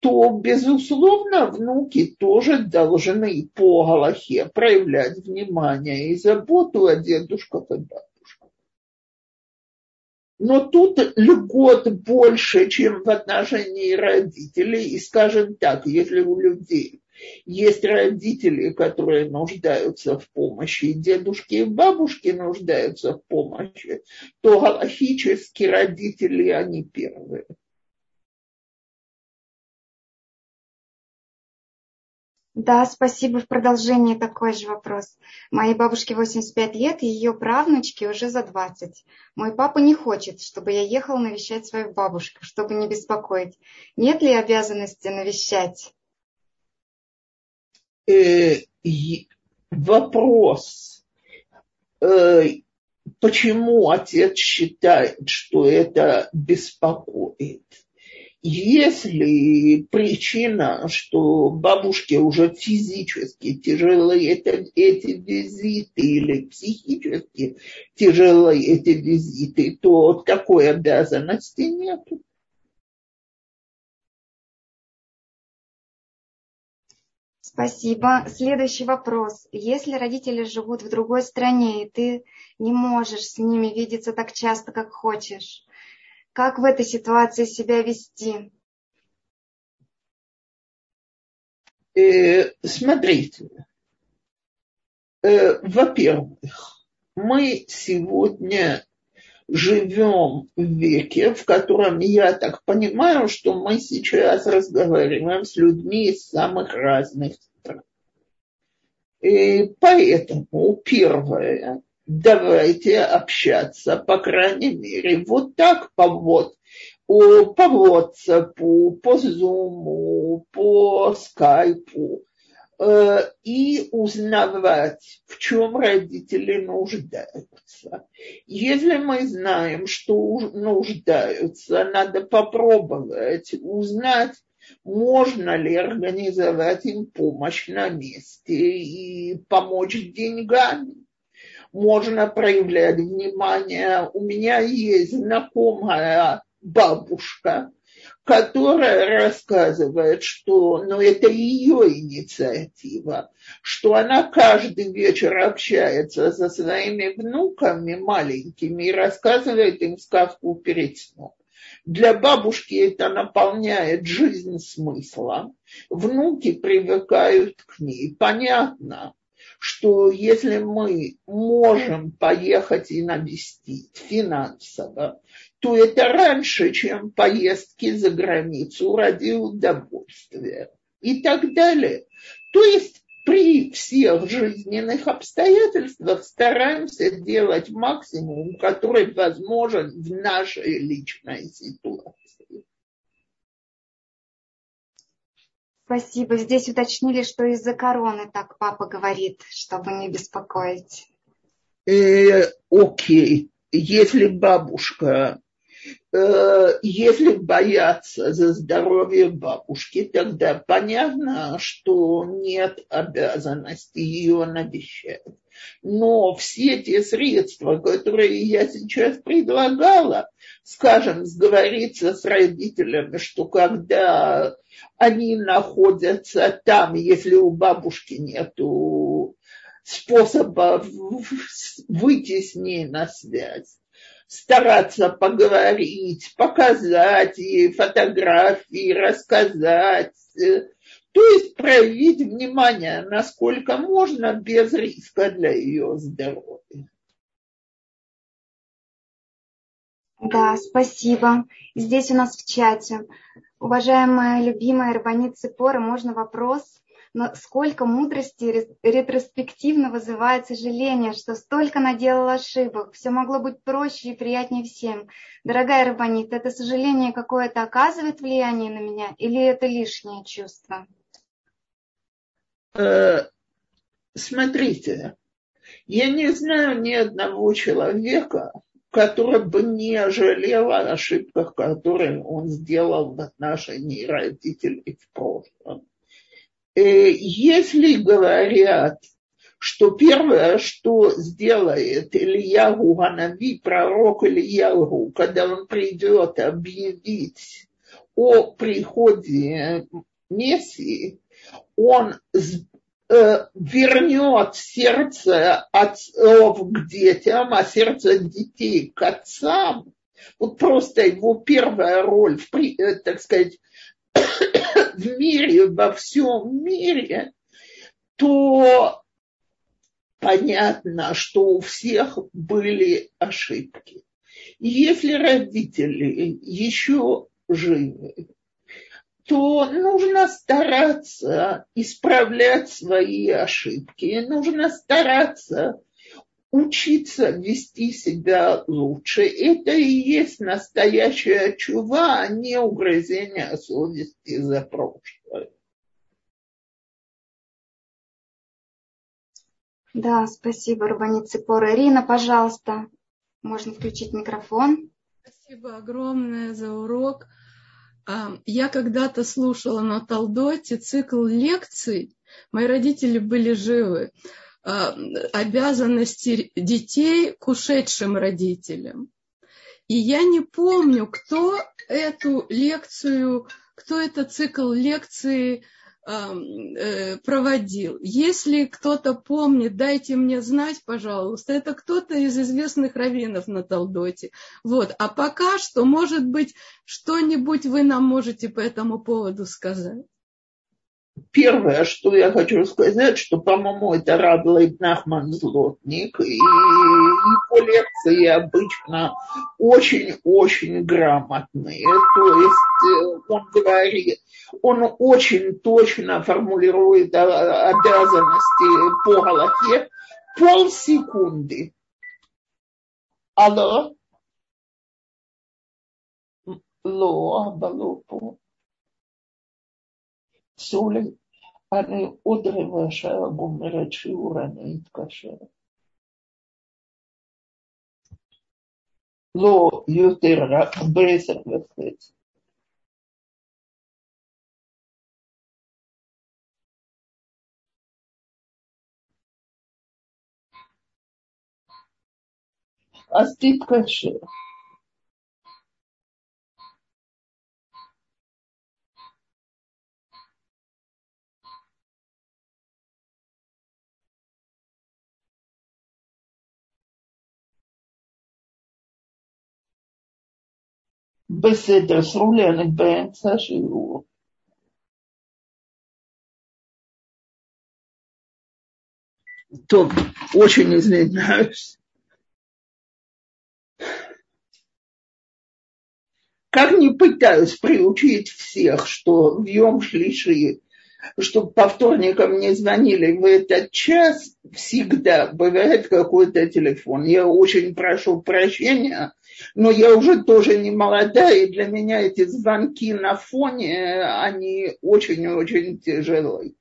то, безусловно, внуки тоже должны по Галахе проявлять внимание и заботу о дедушках и бабушках. Но тут льгот больше, чем в отношении родителей. И, скажем так, если у людей есть родители, которые нуждаются в помощи, дедушки и бабушки нуждаются в помощи, то галахически родители, они первые. Да, спасибо. В продолжении такой же вопрос. Моей бабушке 85 лет, и ее правнучке уже за 20. Мой папа не хочет, чтобы я ехала навещать свою бабушку, чтобы не беспокоить. Нет ли обязанности навещать? Э, вопрос, э, почему отец считает, что это беспокоит? Если причина, что бабушке уже физически тяжелые эти визиты или психически тяжелые эти визиты, то такой обязанности нет. Спасибо. Следующий вопрос. Если родители живут в другой стране, и ты не можешь с ними видеться так часто, как хочешь, как в этой ситуации себя вести? Э, смотрите, э, во-первых, мы сегодня живем в веке, в котором я так понимаю, что мы сейчас разговариваем с людьми из самых разных стран. И поэтому первое, давайте общаться, по крайней мере, вот так по, вот, по WhatsApp, по Zoom, по Skype, э, и узнавать, в чем родители нуждаются. Если мы знаем, что нуждаются, надо попробовать узнать, можно ли организовать им помощь на месте и помочь деньгами можно проявлять внимание. У меня есть знакомая бабушка, которая рассказывает, что ну, это ее инициатива, что она каждый вечер общается со своими внуками маленькими и рассказывает им сказку перед сном. Для бабушки это наполняет жизнь смыслом. Внуки привыкают к ней. Понятно, что если мы можем поехать и навестить финансово, то это раньше, чем поездки за границу ради удовольствия и так далее. То есть при всех жизненных обстоятельствах стараемся делать максимум, который возможен в нашей личной ситуации. Спасибо. Здесь уточнили, что из-за короны так папа говорит, чтобы не беспокоить. Э, окей. Если бабушка, э, если бояться за здоровье бабушки, тогда понятно, что нет обязанности ее навещать. Но все те средства, которые я сейчас предлагала, скажем, сговориться с родителями, что когда они находятся там, если у бабушки нету способа выйти с ней на связь, стараться поговорить, показать ей фотографии, рассказать, то есть проявить внимание, насколько можно, без риска для ее здоровья. Да, спасибо. Здесь у нас в чате. Уважаемая любимая Рабанит Цепора, можно вопрос? Но сколько мудрости ретроспективно вызывает сожаление, что столько наделала ошибок. Все могло быть проще и приятнее всем. Дорогая Рабанит, это сожаление какое-то оказывает влияние на меня или это лишнее чувство? Э, смотрите, я не знаю ни одного человека, который бы не жалел о ошибках, которые он сделал в отношении родителей в прошлом. Э, если говорят, что первое, что сделает Ильягу Ганави, пророк Ильягу, когда он придет объявить о приходе Мессии, он э, вернет сердце отцов к детям, а сердце детей к отцам. Вот просто его первая роль, в, э, так сказать, *coughs* в мире, во всем мире, то понятно, что у всех были ошибки. Если родители еще живы, то нужно стараться исправлять свои ошибки, нужно стараться учиться вести себя лучше. Это и есть настоящая чува, а не угрызение совести за прошлое. Да, спасибо, Рубани Ципора. Ирина, пожалуйста, можно включить микрофон. Спасибо огромное за урок. А, я когда-то слушала на Талдоте цикл лекций. Мои родители были живы. А, обязанности детей к ушедшим родителям. И я не помню, кто эту лекцию, кто этот цикл лекции Э, проводил. Если кто-то помнит, дайте мне знать, пожалуйста. Это кто-то из известных раввинов на Талдоте. Вот. А пока что, может быть, что-нибудь вы нам можете по этому поводу сказать. Первое, что я хочу сказать, что, по-моему, это Рад Нахман Злотник, и его лекции обычно очень-очень грамотные. То есть э, он говорит, он очень точно формулирует обязанности по Галахе полсекунды. Алло? Ло, абалопо. סולי, אני עוד רבע שעה גומרת שיעור, אני אתקשר. לא יותר, רק בעשר וחצי. אז תתקשר. בסדר, סרולי, אני באמצע שיעור. טוב, очень извиняюсь. Как не пытаюсь приучить всех, что в Йом Шлиши чтобы по вторникам не звонили в этот час, всегда бывает какой-то телефон. Я очень прошу прощения, но я уже тоже не молодая, и для меня эти звонки на фоне, они очень-очень тяжелые.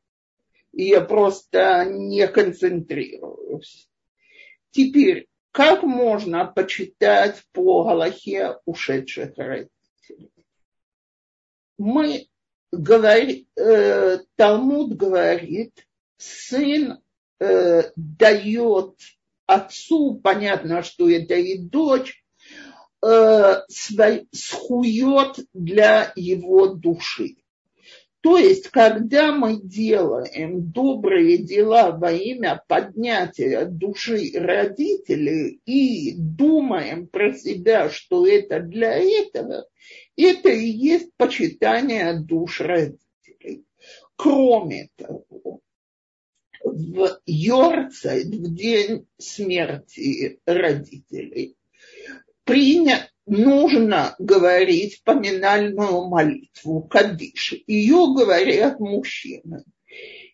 И я просто не концентрируюсь. Теперь, как можно почитать по Галахе ушедших родителей? Мы говорит, э, Талмуд говорит, сын э, дает отцу, понятно, что это и дочь, э, свой, схует для его души. То есть, когда мы делаем добрые дела во имя поднятия души родителей и думаем про себя, что это для этого, это и есть почитание душ родителей. Кроме того, в Йорцайт, в день смерти родителей, принято нужно говорить поминальную молитву, кадиш. Ее говорят мужчины.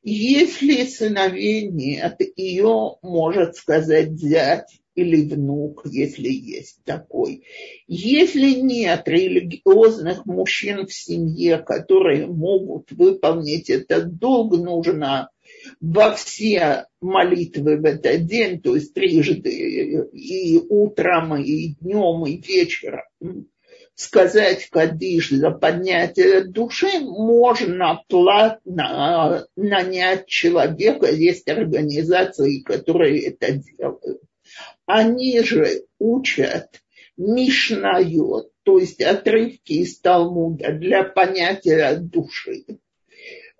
Если сыновей нет, ее может сказать зять или внук, если есть такой. Если нет религиозных мужчин в семье, которые могут выполнить этот долг, нужно во все молитвы в этот день, то есть трижды, и утром, и днем, и вечером, сказать кадиш за поднятие души, можно платно нанять человека. Есть организации, которые это делают. Они же учат Мишнает, то есть отрывки из Талмуда для понятия души,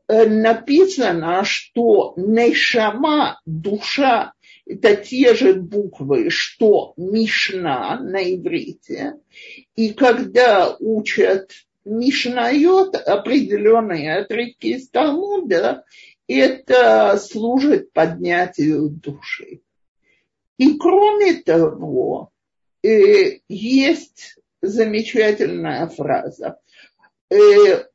э, написано, что нешама, душа, это те же буквы, что Мишна на иврите. И когда учат Мишнает определенные отрывки из Талмуда, это служит поднятию души. И кроме того, э, есть замечательная фраза. Э,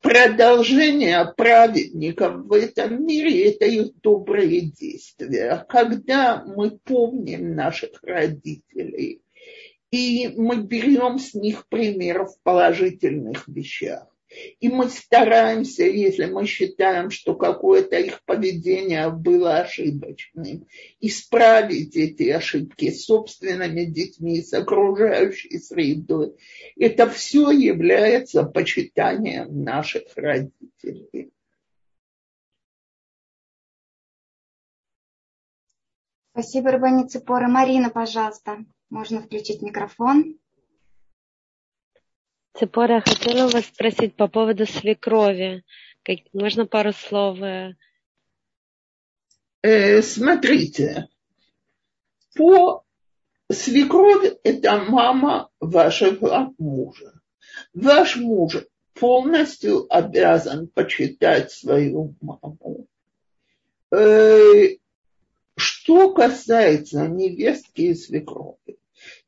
продолжение праведников в этом мире – это их добрые действия. Когда мы помним наших родителей, и мы берем с них пример в положительных вещах. И мы стараемся, если мы считаем, что какое-то их поведение было ошибочным, исправить эти ошибки собственными детьми, с окружающей средой. Это все является почитанием наших родителей. Спасибо, Рабани Цепора. Марина, пожалуйста. Можно включить микрофон. Цепора, хотела вас спросить по поводу свекрови. Как, можно пару слов? Э? э, смотрите, по свекровь это мама вашего мужа. Ваш муж полностью обязан почитать свою маму. Э, что касается невестки и свекрови,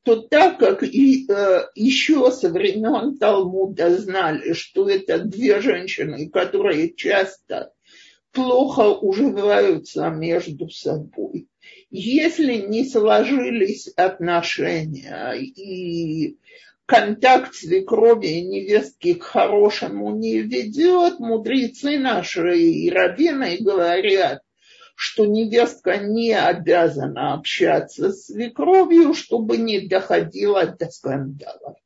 то так как и э, еще со времен Талмуда знали, что это две женщины, которые часто плохо уживаются между собой, если не сложились отношения и контакт свекрови и невестки к хорошему не ведет, мудрецы наши и раввины говорят, что невестка не обязана общаться с свекровью, чтобы не доходило до скандалов.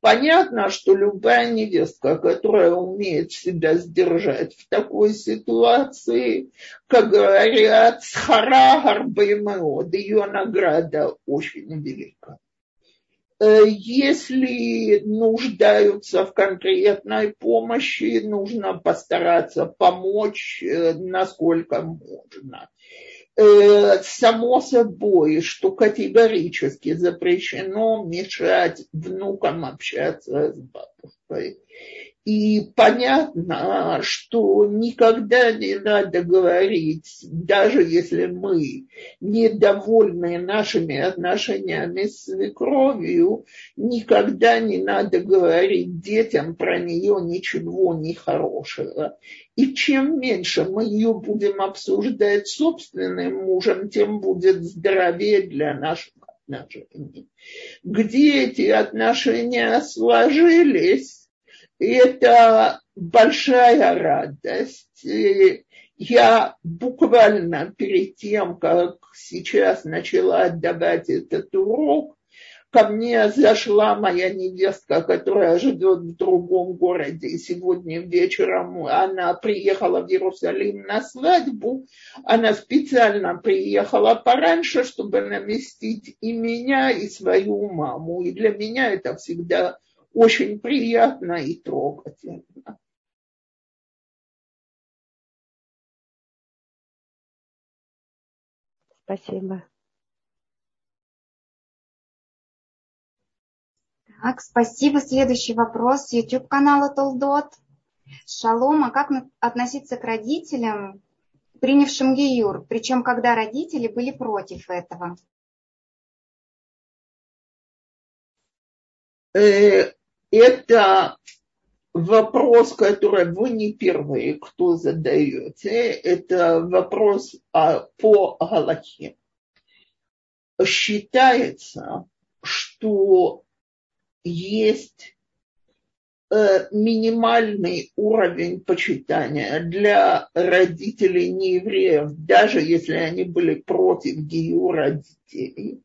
Понятно, что любая невестка, которая умеет себя сдержать в такой ситуации, как говорят, схара гарбаймеод, ее награда очень велика. Э, если нуждаются в конкретной помощи, нужно постараться помочь, э, насколько можно. Э, само собой, что категорически запрещено мешать внукам общаться с бабушкой. И понятно, что никогда не надо говорить, даже если мы недовольны нашими отношениями с свекровью, никогда не надо говорить детям про нее ничего нехорошего. И чем меньше мы ее будем обсуждать собственным мужем, тем будет здоровее для наших отношений. Где эти отношения сложились, это большая радость. Я буквально перед тем, как сейчас начала отдавать этот урок, ко мне зашла моя невестка, которая живет в другом городе. И сегодня вечером она приехала в Иерусалим на свадьбу. Она специально приехала пораньше, чтобы навестить и меня, и свою маму. И для меня это всегда очень приятно и трогательно. Спасибо. Так, спасибо. Следующий вопрос YouTube канала Толдот. Шалом, а как относиться к родителям, принявшим Геюр, причем когда родители были против этого? Это вопрос, который вы не первые, кто задаете. Это вопрос по Галахе. Считается, что есть э, минимальный уровень почитания для родителей неевреев, даже если они были против гиюра детей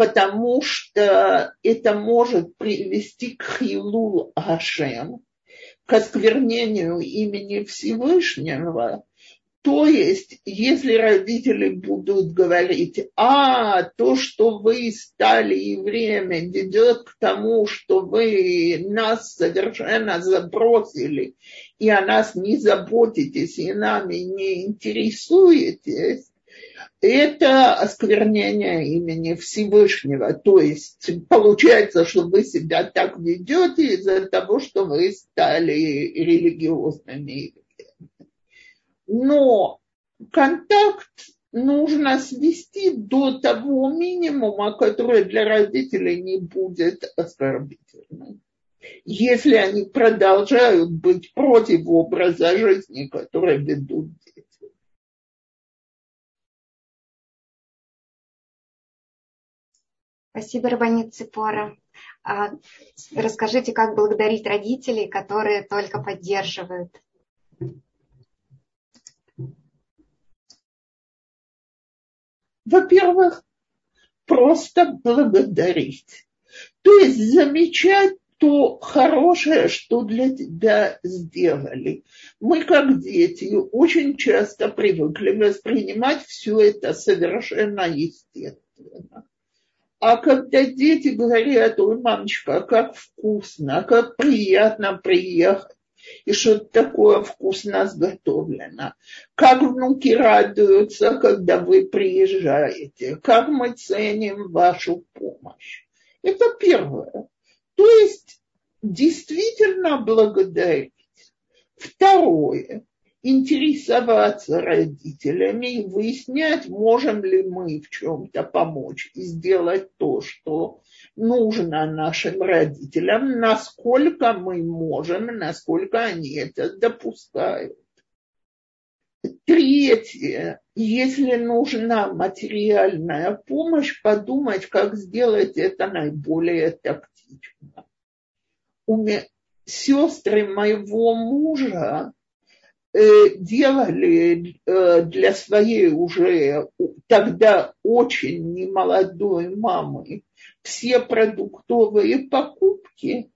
потому что это может привести к хилу Ашем, к осквернению имени Всевышнего, То есть, если родители будут говорить, а, то, что вы стали евреями, ведет к тому, что вы нас совершенно забросили, и о нас не заботитесь, и нами не интересуетесь, это осквернение имени Всевышнего. То есть получается, что вы себя так ведете из-за того, что вы стали религиозными но контакт нужно свести до того минимума, который для родителей не будет оскорбительным. Если они продолжают быть против образа жизни, который ведут дети. Спасибо, Рабанит Ципора. А, расскажите, как благодарить родителей, которые только поддерживают. Во-первых, просто благодарить. То есть замечать то хорошее, что для тебя сделали. Мы, как дети, очень часто привыкли воспринимать все это совершенно естественно. А когда дети говорят, ой, мамочка, как вкусно, как приятно приехать и что-то такое вкусно сготовлено. Как внуки радуются, когда вы приезжаете, как мы ценим вашу помощь. Это первое. То есть действительно благодарить. Второе интересоваться родителями и выяснять, можем ли мы в чем-то помочь и сделать то, что нужно нашим родителям, насколько мы можем, насколько они это допускают. Третье, если нужна материальная помощь, подумать, как сделать это наиболее тактично. У меня, сестры моего мужа делали э, для своей уже тогда очень немолодой мамы все продуктовые покупки,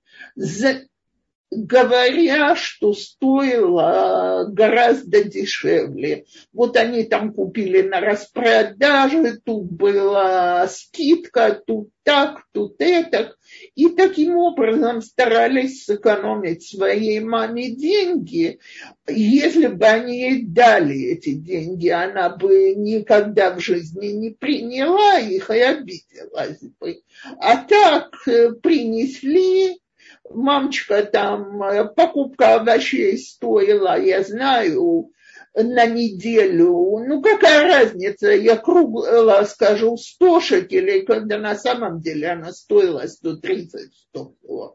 говоря, что стоило гораздо дешевле. Вот они там купили на распродаже, тут была скидка, тут так, тут это. И таким образом старались сэкономить своей маме деньги. Если бы они ей дали эти деньги, она бы никогда в жизни не приняла их и обиделась бы. А так э, принесли, мамочка, там э, покупка овощей стоила, я знаю, на неделю, ну какая разница, я кругло скажу 100 шекелей, когда на самом деле она стоила 130-140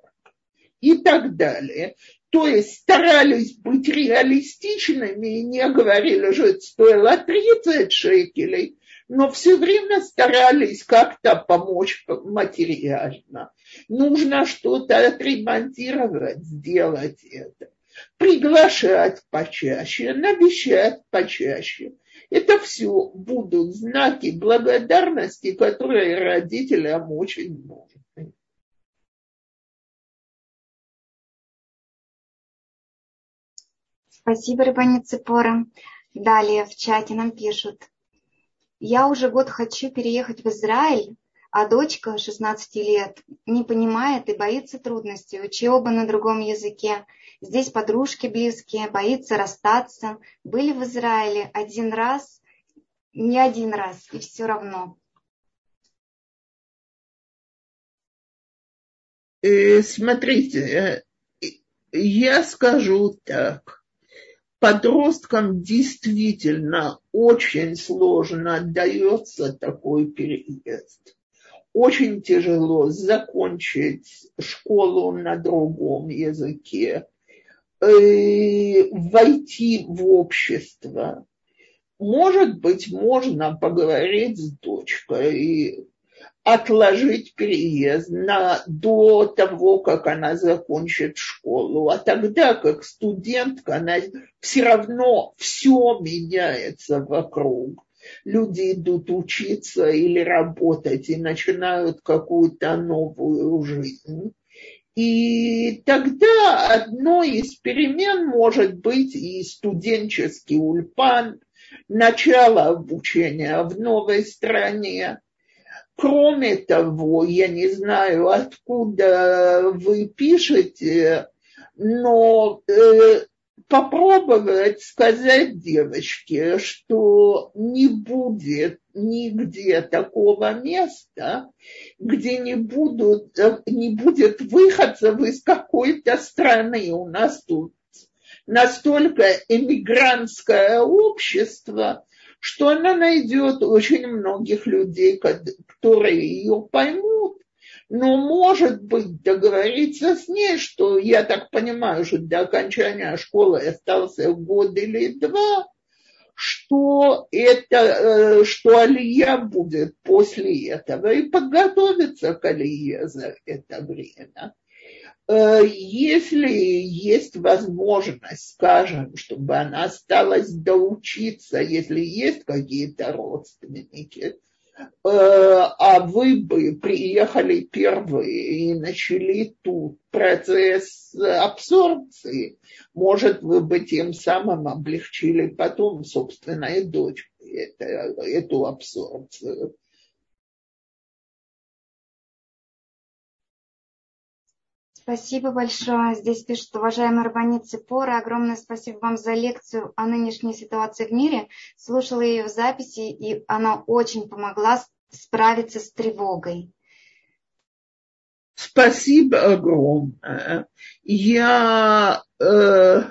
и так далее. То есть старались быть реалистичными и не говорили, что это стоило 30 шекелей, но все время старались как-то помочь материально. Нужно что-то отремонтировать, сделать это. Приглашать почаще, навещать почаще. Это все будут знаки благодарности, которые родителям очень нужны. Спасибо, Рыбаня Цепора. Далее в чате нам пишут. Я уже год хочу переехать в Израиль, а дочка 16 лет не понимает и боится трудностей, учеба на другом языке. Здесь подружки близкие, боится расстаться. Были в Израиле один раз, не один раз, и все равно. Э, смотрите, э, я скажу так подросткам действительно очень сложно дается такой переезд. Очень тяжело закончить школу на другом языке, э, войти в общество. Может быть, можно поговорить с дочкой, отложить переезд на, до того, как она закончит школу. А тогда, как студентка, она все равно все меняется вокруг. Люди идут учиться или работать и начинают какую-то новую жизнь. И тогда одной из перемен может быть и студенческий ульпан, начало обучения в новой стране. Кроме того, я не знаю, откуда вы пишете, но э, попробовать сказать девочке, что не будет нигде такого места, где не, будут, не будет выходцев из какой-то страны. У нас тут настолько эмигрантское общество, что она найдет очень многих людей, которые ее поймут, но, может быть, договориться с ней, что, я так понимаю, что до окончания школы остался год или два, что это, э, что Алия будет после этого и подготовиться к Алие за это время. Э, если есть возможность, скажем, чтобы она осталась доучиться, если есть какие-то родственники, а вы бы приехали первые и начали тут процесс абсорбции, может, вы бы тем самым облегчили потом собственной дочке эту абсорбцию. Спасибо большое. Здесь пишут, уважаемый Рабанит Ципора, огромное спасибо вам за лекцию о нынешней ситуации в мире. Слушала ее в записи, и она очень помогла справиться с тревогой. Спасибо огромное. Я э,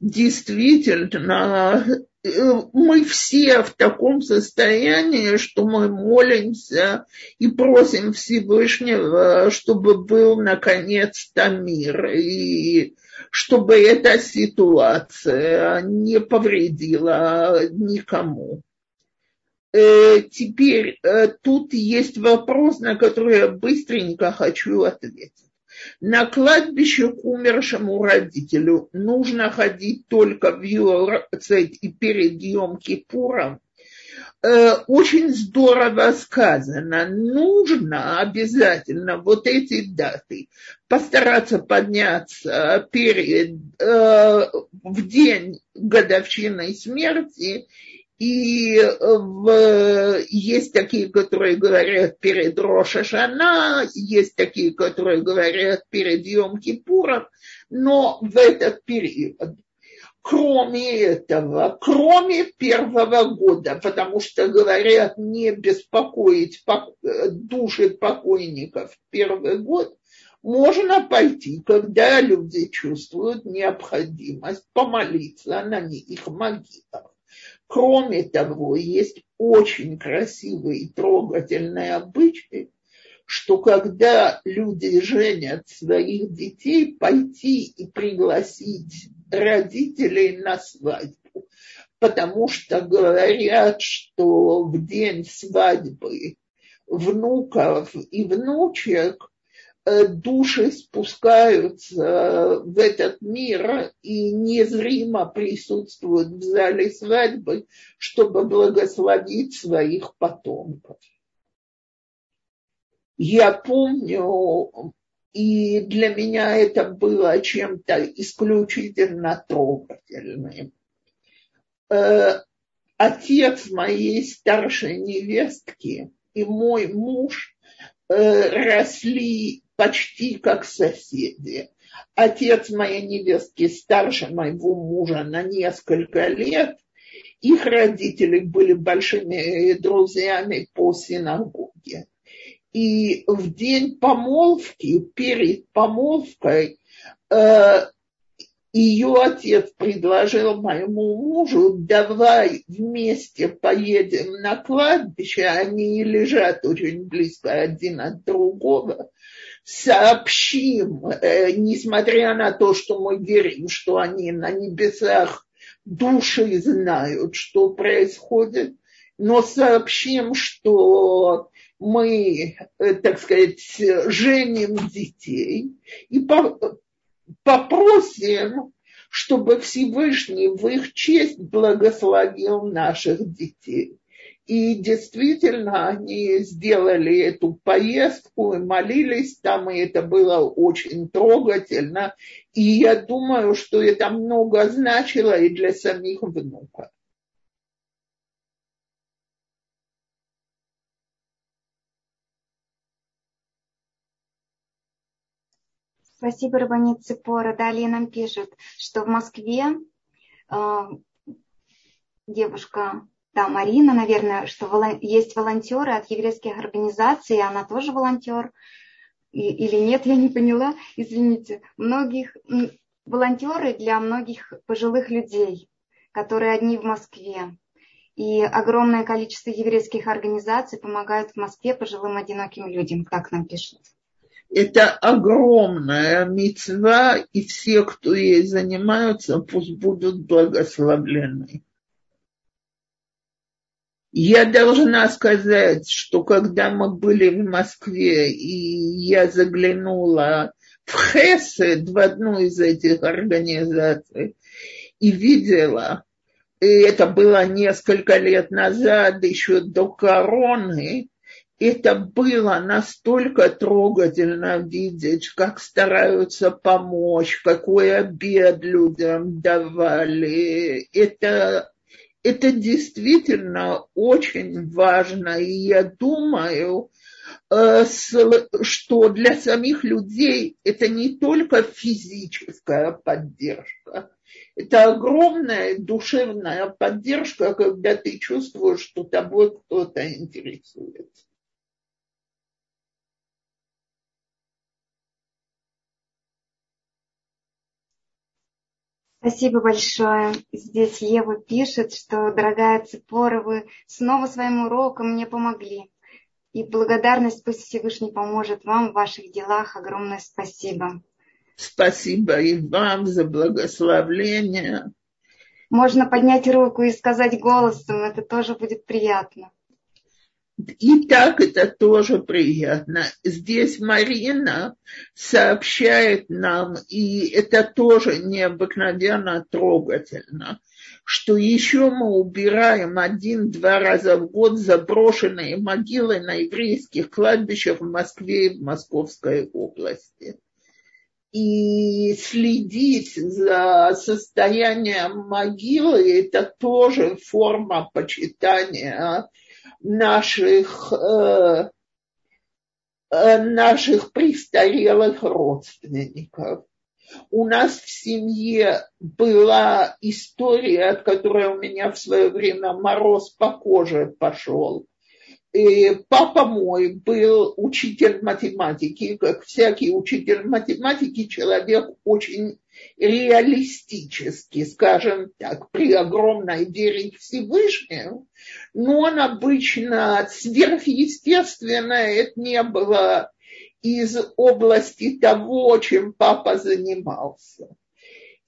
действительно мы все в таком состоянии, что мы молимся и просим Всевышнего, чтобы был наконец-то мир, и чтобы эта ситуация не повредила никому. Э, теперь э, тут есть вопрос, на который я быстренько хочу ответить. На кладбище к умершему родителю нужно ходить только в Юрцет и перед Йом Кипуром. Э, очень здорово сказано. Нужно обязательно вот эти даты постараться подняться перед, э, в день годовщины смерти и э, в, есть такие, которые говорят перед Роша Шана, есть такие, которые говорят перед Йом Кипуром, но в этот период, кроме этого, кроме первого года, потому что говорят не беспокоить души покойников в первый год, можно пойти, когда люди чувствуют необходимость помолиться на их могилах. Кроме того, есть очень красивый и трогательный обычай, что когда люди женят своих детей, пойти и пригласить родителей на свадьбу, потому что говорят, что в день свадьбы внуков и внучек души спускаются в этот мир и незримо присутствуют в зале свадьбы, чтобы благословить своих потомков. Я помню, и для меня это было чем-то исключительно трогательным. Э, отец моей старшей невестки и мой муж э, росли почти как соседи. Отец моей невестки старше моего мужа на несколько лет. Их родители были большими друзьями по синагоге. И в день помолвки, перед помолвкой, э, ее отец предложил моему мужу, давай вместе поедем на кладбище, они лежат очень близко один от другого, сообщим, э, несмотря на то, что мы верим, что они на небесах души знают, что происходит, но сообщим, что мы, э, так сказать, женим детей и попросим, чтобы Всевышний в их честь благословил наших детей. И действительно, они сделали эту поездку и молились там, и это было очень трогательно. И я думаю, что это много значило и для самих внуков. Спасибо, Рабанит Цепора. Далее нам пишут, что в Москве э, девушка, да, Марина, наверное, что есть волонтеры от еврейских организаций, она тоже волонтер. Или нет, я не поняла, извините. Многих волонтеры для многих пожилых людей, которые одни в Москве. И огромное количество еврейских организаций помогают в Москве пожилым одиноким людям, как нам пишут это огромная мецва, и все, кто ей занимаются, пусть будут благословлены. Я должна сказать, что когда мы были в Москве, и я заглянула в Хесед, в одну из этих организаций, и видела, и это было несколько лет назад, еще до короны, это было настолько трогательно видеть, как стараются помочь, какой обед людям давали. Это, это действительно очень важно. И я думаю, э, что для самих людей это не только физическая поддержка, это огромная душевная поддержка, когда ты чувствуешь, что тобой кто-то интересуется. Спасибо большое. Здесь Ева пишет, что, дорогая Цепора, вы снова своим уроком мне помогли. И благодарность пусть Всевышний поможет вам в ваших делах. Огромное спасибо. Спасибо и вам за благословление. Можно поднять руку и сказать голосом, это тоже будет приятно. И так это тоже приятно. Здесь Марина сообщает нам, и это тоже необыкновенно трогательно, что еще мы убираем один-два раза в год заброшенные могилы на еврейских кладбищах в Москве и в Московской области. И следить за состоянием могилы – это тоже форма почитания наших, э, э, наших престарелых родственников. У нас в семье была история, от которой у меня в свое время мороз по коже пошел. Папа мой был учитель математики, как всякий учитель математики, человек очень реалистически, скажем так, при огромной вере в Всевышнего, но он обычно сверхъестественно, это не было из области того, чем папа занимался.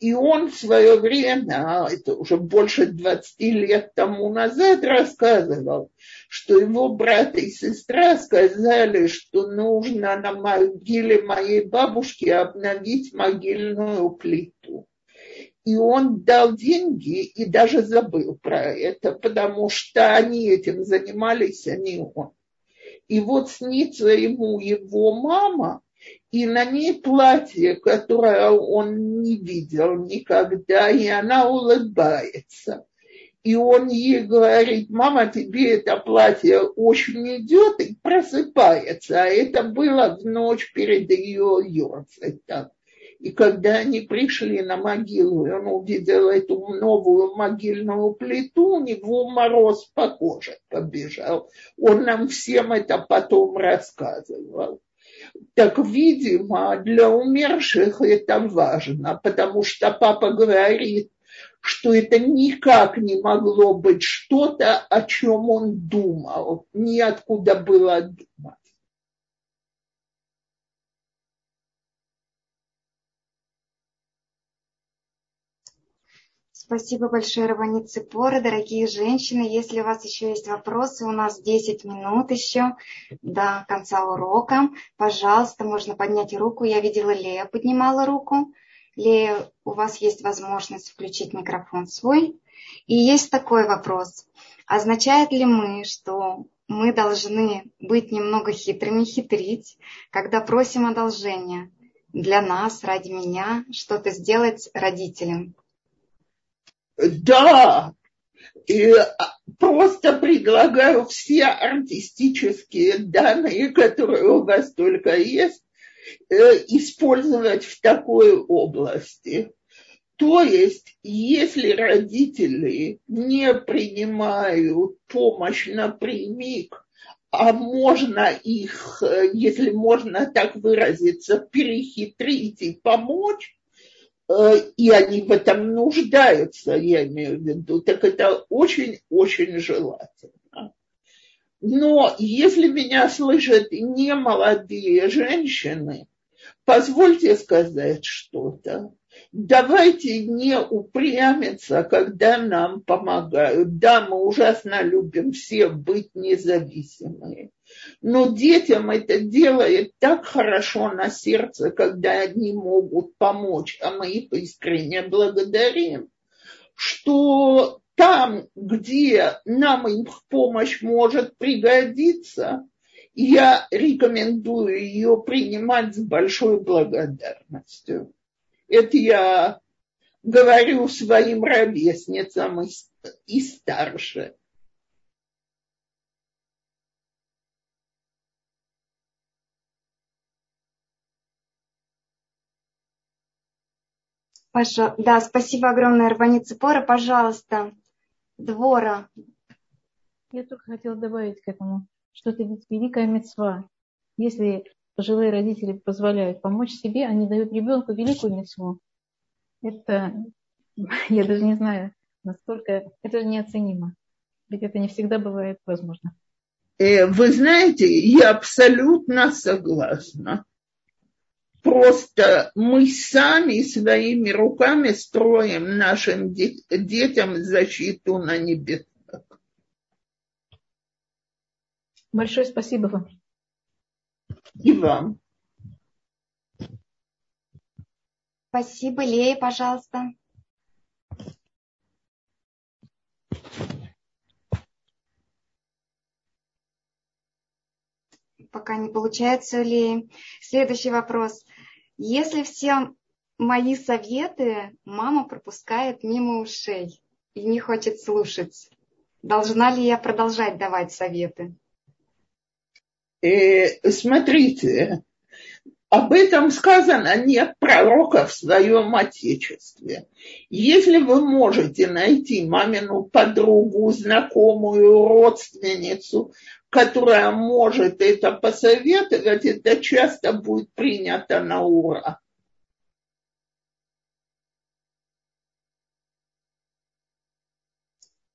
И он в свое время, это уже больше 20 лет тому назад, рассказывал, что его брат и сестра сказали, что нужно на могиле моей бабушки обновить могильную плиту. И он дал деньги и даже забыл про это, потому что они этим занимались, а не он. И вот снится ему его мама, и на ней платье, которое он не видел никогда, и она улыбается. И он ей говорит, мама, тебе это платье очень идет, и просыпается. А это было в ночь перед ее юрцетом. И когда они пришли на могилу, и он увидел эту новую могильную плиту, у него мороз по коже побежал. Он нам всем это потом рассказывал. Так, видимо, для умерших это важно, потому что папа говорит, что это никак не могло быть что-то, о чем он думал, ниоткуда было думать. Спасибо большое, Равани Цепора. Дорогие женщины, если у вас еще есть вопросы, у нас 10 минут еще до конца урока. Пожалуйста, можно поднять руку. Я видела, Лея поднимала руку. Лея, у вас есть возможность включить микрофон свой. И есть такой вопрос. Означает ли мы, что мы должны быть немного хитрыми, хитрить, когда просим одолжения для нас, ради меня, что-то сделать родителям? Да, и а, просто предлагаю все артистические данные, которые у вас только есть, э, использовать в такой области. То есть, если родители не принимают помощь напрямик, а можно их, э, если можно так выразиться, перехитрить и помочь, Э, и они в этом нуждаются, я имею в виду, так это очень-очень желательно. Но если меня слышат не молодые женщины, позвольте сказать что-то. Давайте не упрямиться, когда нам помогают. Да, мы ужасно любим все быть независимыми. Но детям это делает так хорошо на сердце, когда они могут помочь, а мы их искренне благодарим, что там, где нам их помощь может пригодиться, я рекомендую ее принимать с большой благодарностью. Это я говорю своим ровесницам и, и старше. Паша, да, спасибо огромное, Рвани Цепора. Пожалуйста, Двора. Я только хотела добавить к этому, что это ведь великая мецва. Если пожилые родители позволяют помочь себе, они дают ребенку великую мецву. Это, *laughs* я даже не знаю, настолько, это же неоценимо. Ведь это не всегда бывает возможно. Э, вы знаете, я абсолютно согласна. Просто мы сами своими руками строим нашим детям защиту на небесах. Большое спасибо вам. И вам. Спасибо, Лея, пожалуйста. Пока не получается ли. Следующий вопрос. Если все мои советы мама пропускает мимо ушей и не хочет слушать, должна ли я продолжать давать советы? Э, смотрите, об этом сказано нет пророка в своем отечестве. Если вы можете найти мамину подругу, знакомую, родственницу, которая может это посоветовать, это часто будет принято на ура.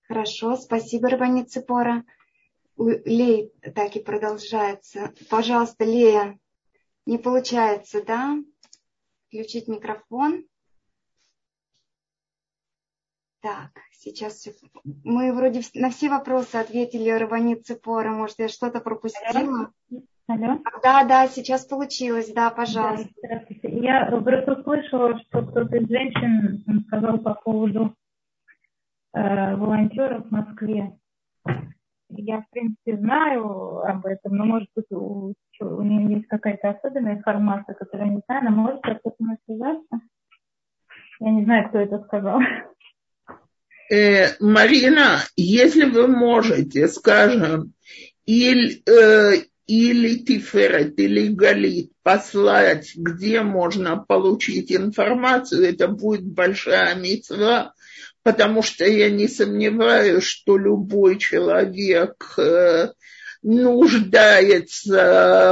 Хорошо, спасибо, Рабани Цепора. Лей так и продолжается. Пожалуйста, Лея, не получается, да? Включить микрофон. Так, сейчас мы вроде на все вопросы ответили Равани Цепора. Может, я что-то пропустила? Алло? Да, да, сейчас получилось, да, пожалуйста. Да, здравствуйте. Я просто услышала, что кто-то из женщин сказал по поводу э, волонтеров в Москве. Я, в принципе, знаю об этом, но, может быть, у, у нее есть какая-то особенная информация, которую не знаю, она может как-то связаться. Я не знаю, кто это сказал. Э, Марина, если вы можете, скажем, или, э, или Тиферет, или Галит послать, где можно получить информацию, это будет большая мецва, потому что я не сомневаюсь, что любой человек э, нуждается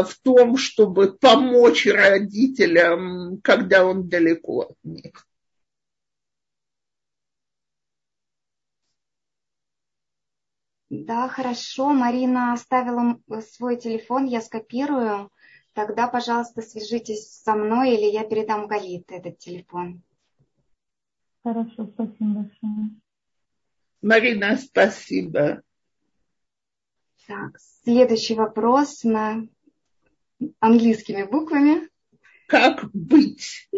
в том, чтобы помочь родителям, когда он далеко от них. Да, хорошо. Марина оставила свой телефон, я скопирую. Тогда, пожалуйста, свяжитесь со мной или я передам Галит этот телефон. Хорошо, спасибо большое. Марина, спасибо. Так, следующий вопрос на английскими буквами. Как быть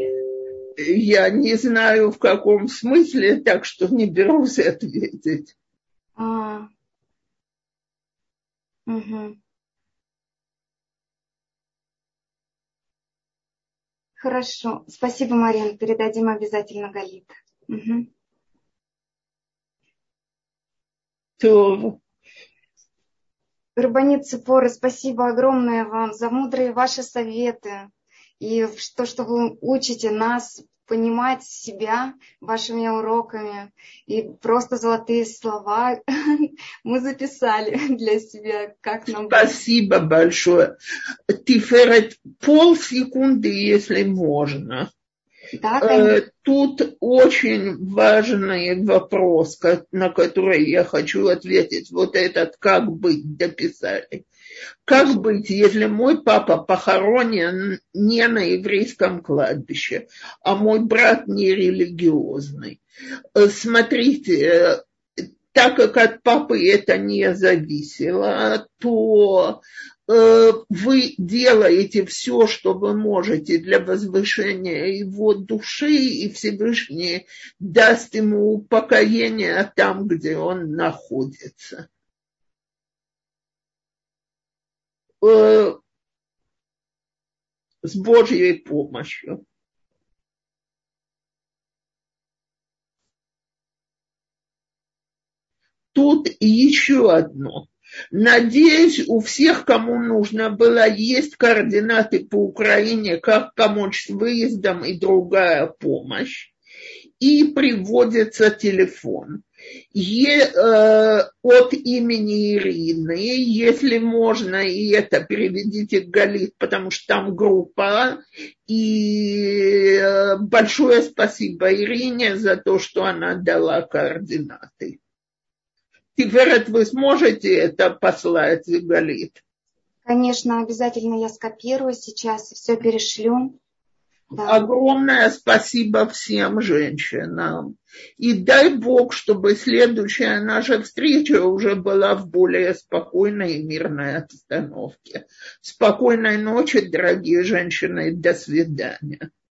Я не знаю, в каком смысле, так что не берусь ответить. А. Угу. Хорошо. Спасибо, Марина. Передадим обязательно Галит. Угу. То... Рабанит Цепоры, спасибо огромное вам за мудрые ваши советы и то, что вы учите нас понимать себя вашими уроками. И просто золотые слова *laughs* мы записали *laughs* для себя, как нам... Спасибо большое. Тиферет полсекунды, если можно. Да, э, Тут очень важный вопрос, на который я хочу ответить. Вот этот «как быть» дописали. Как быть, если мой папа похоронен не на еврейском кладбище, а мой брат не религиозный? Э, смотрите, так как от папы это не зависело, то э, вы делаете все, что вы можете для возвышения его души, и Всевышний даст ему упокоение там, где он находится. Э, с Божьей помощью. Тут еще одно. Надеюсь, у всех, кому нужно было, есть координаты по Украине, как помочь с выездом и другая помощь. И приводится телефон е, э, от имени Ирины, если можно, и это переведите Галит, потому что там группа. И э, большое спасибо Ирине за то, что она дала координаты. Теперь вы сможете это послать, Галит? Конечно, обязательно я скопирую сейчас и все перешлю. Да. Огромное спасибо всем женщинам. И дай Бог, чтобы следующая наша встреча уже была в более спокойной и мирной обстановке. Спокойной ночи, дорогие женщины, до свидания.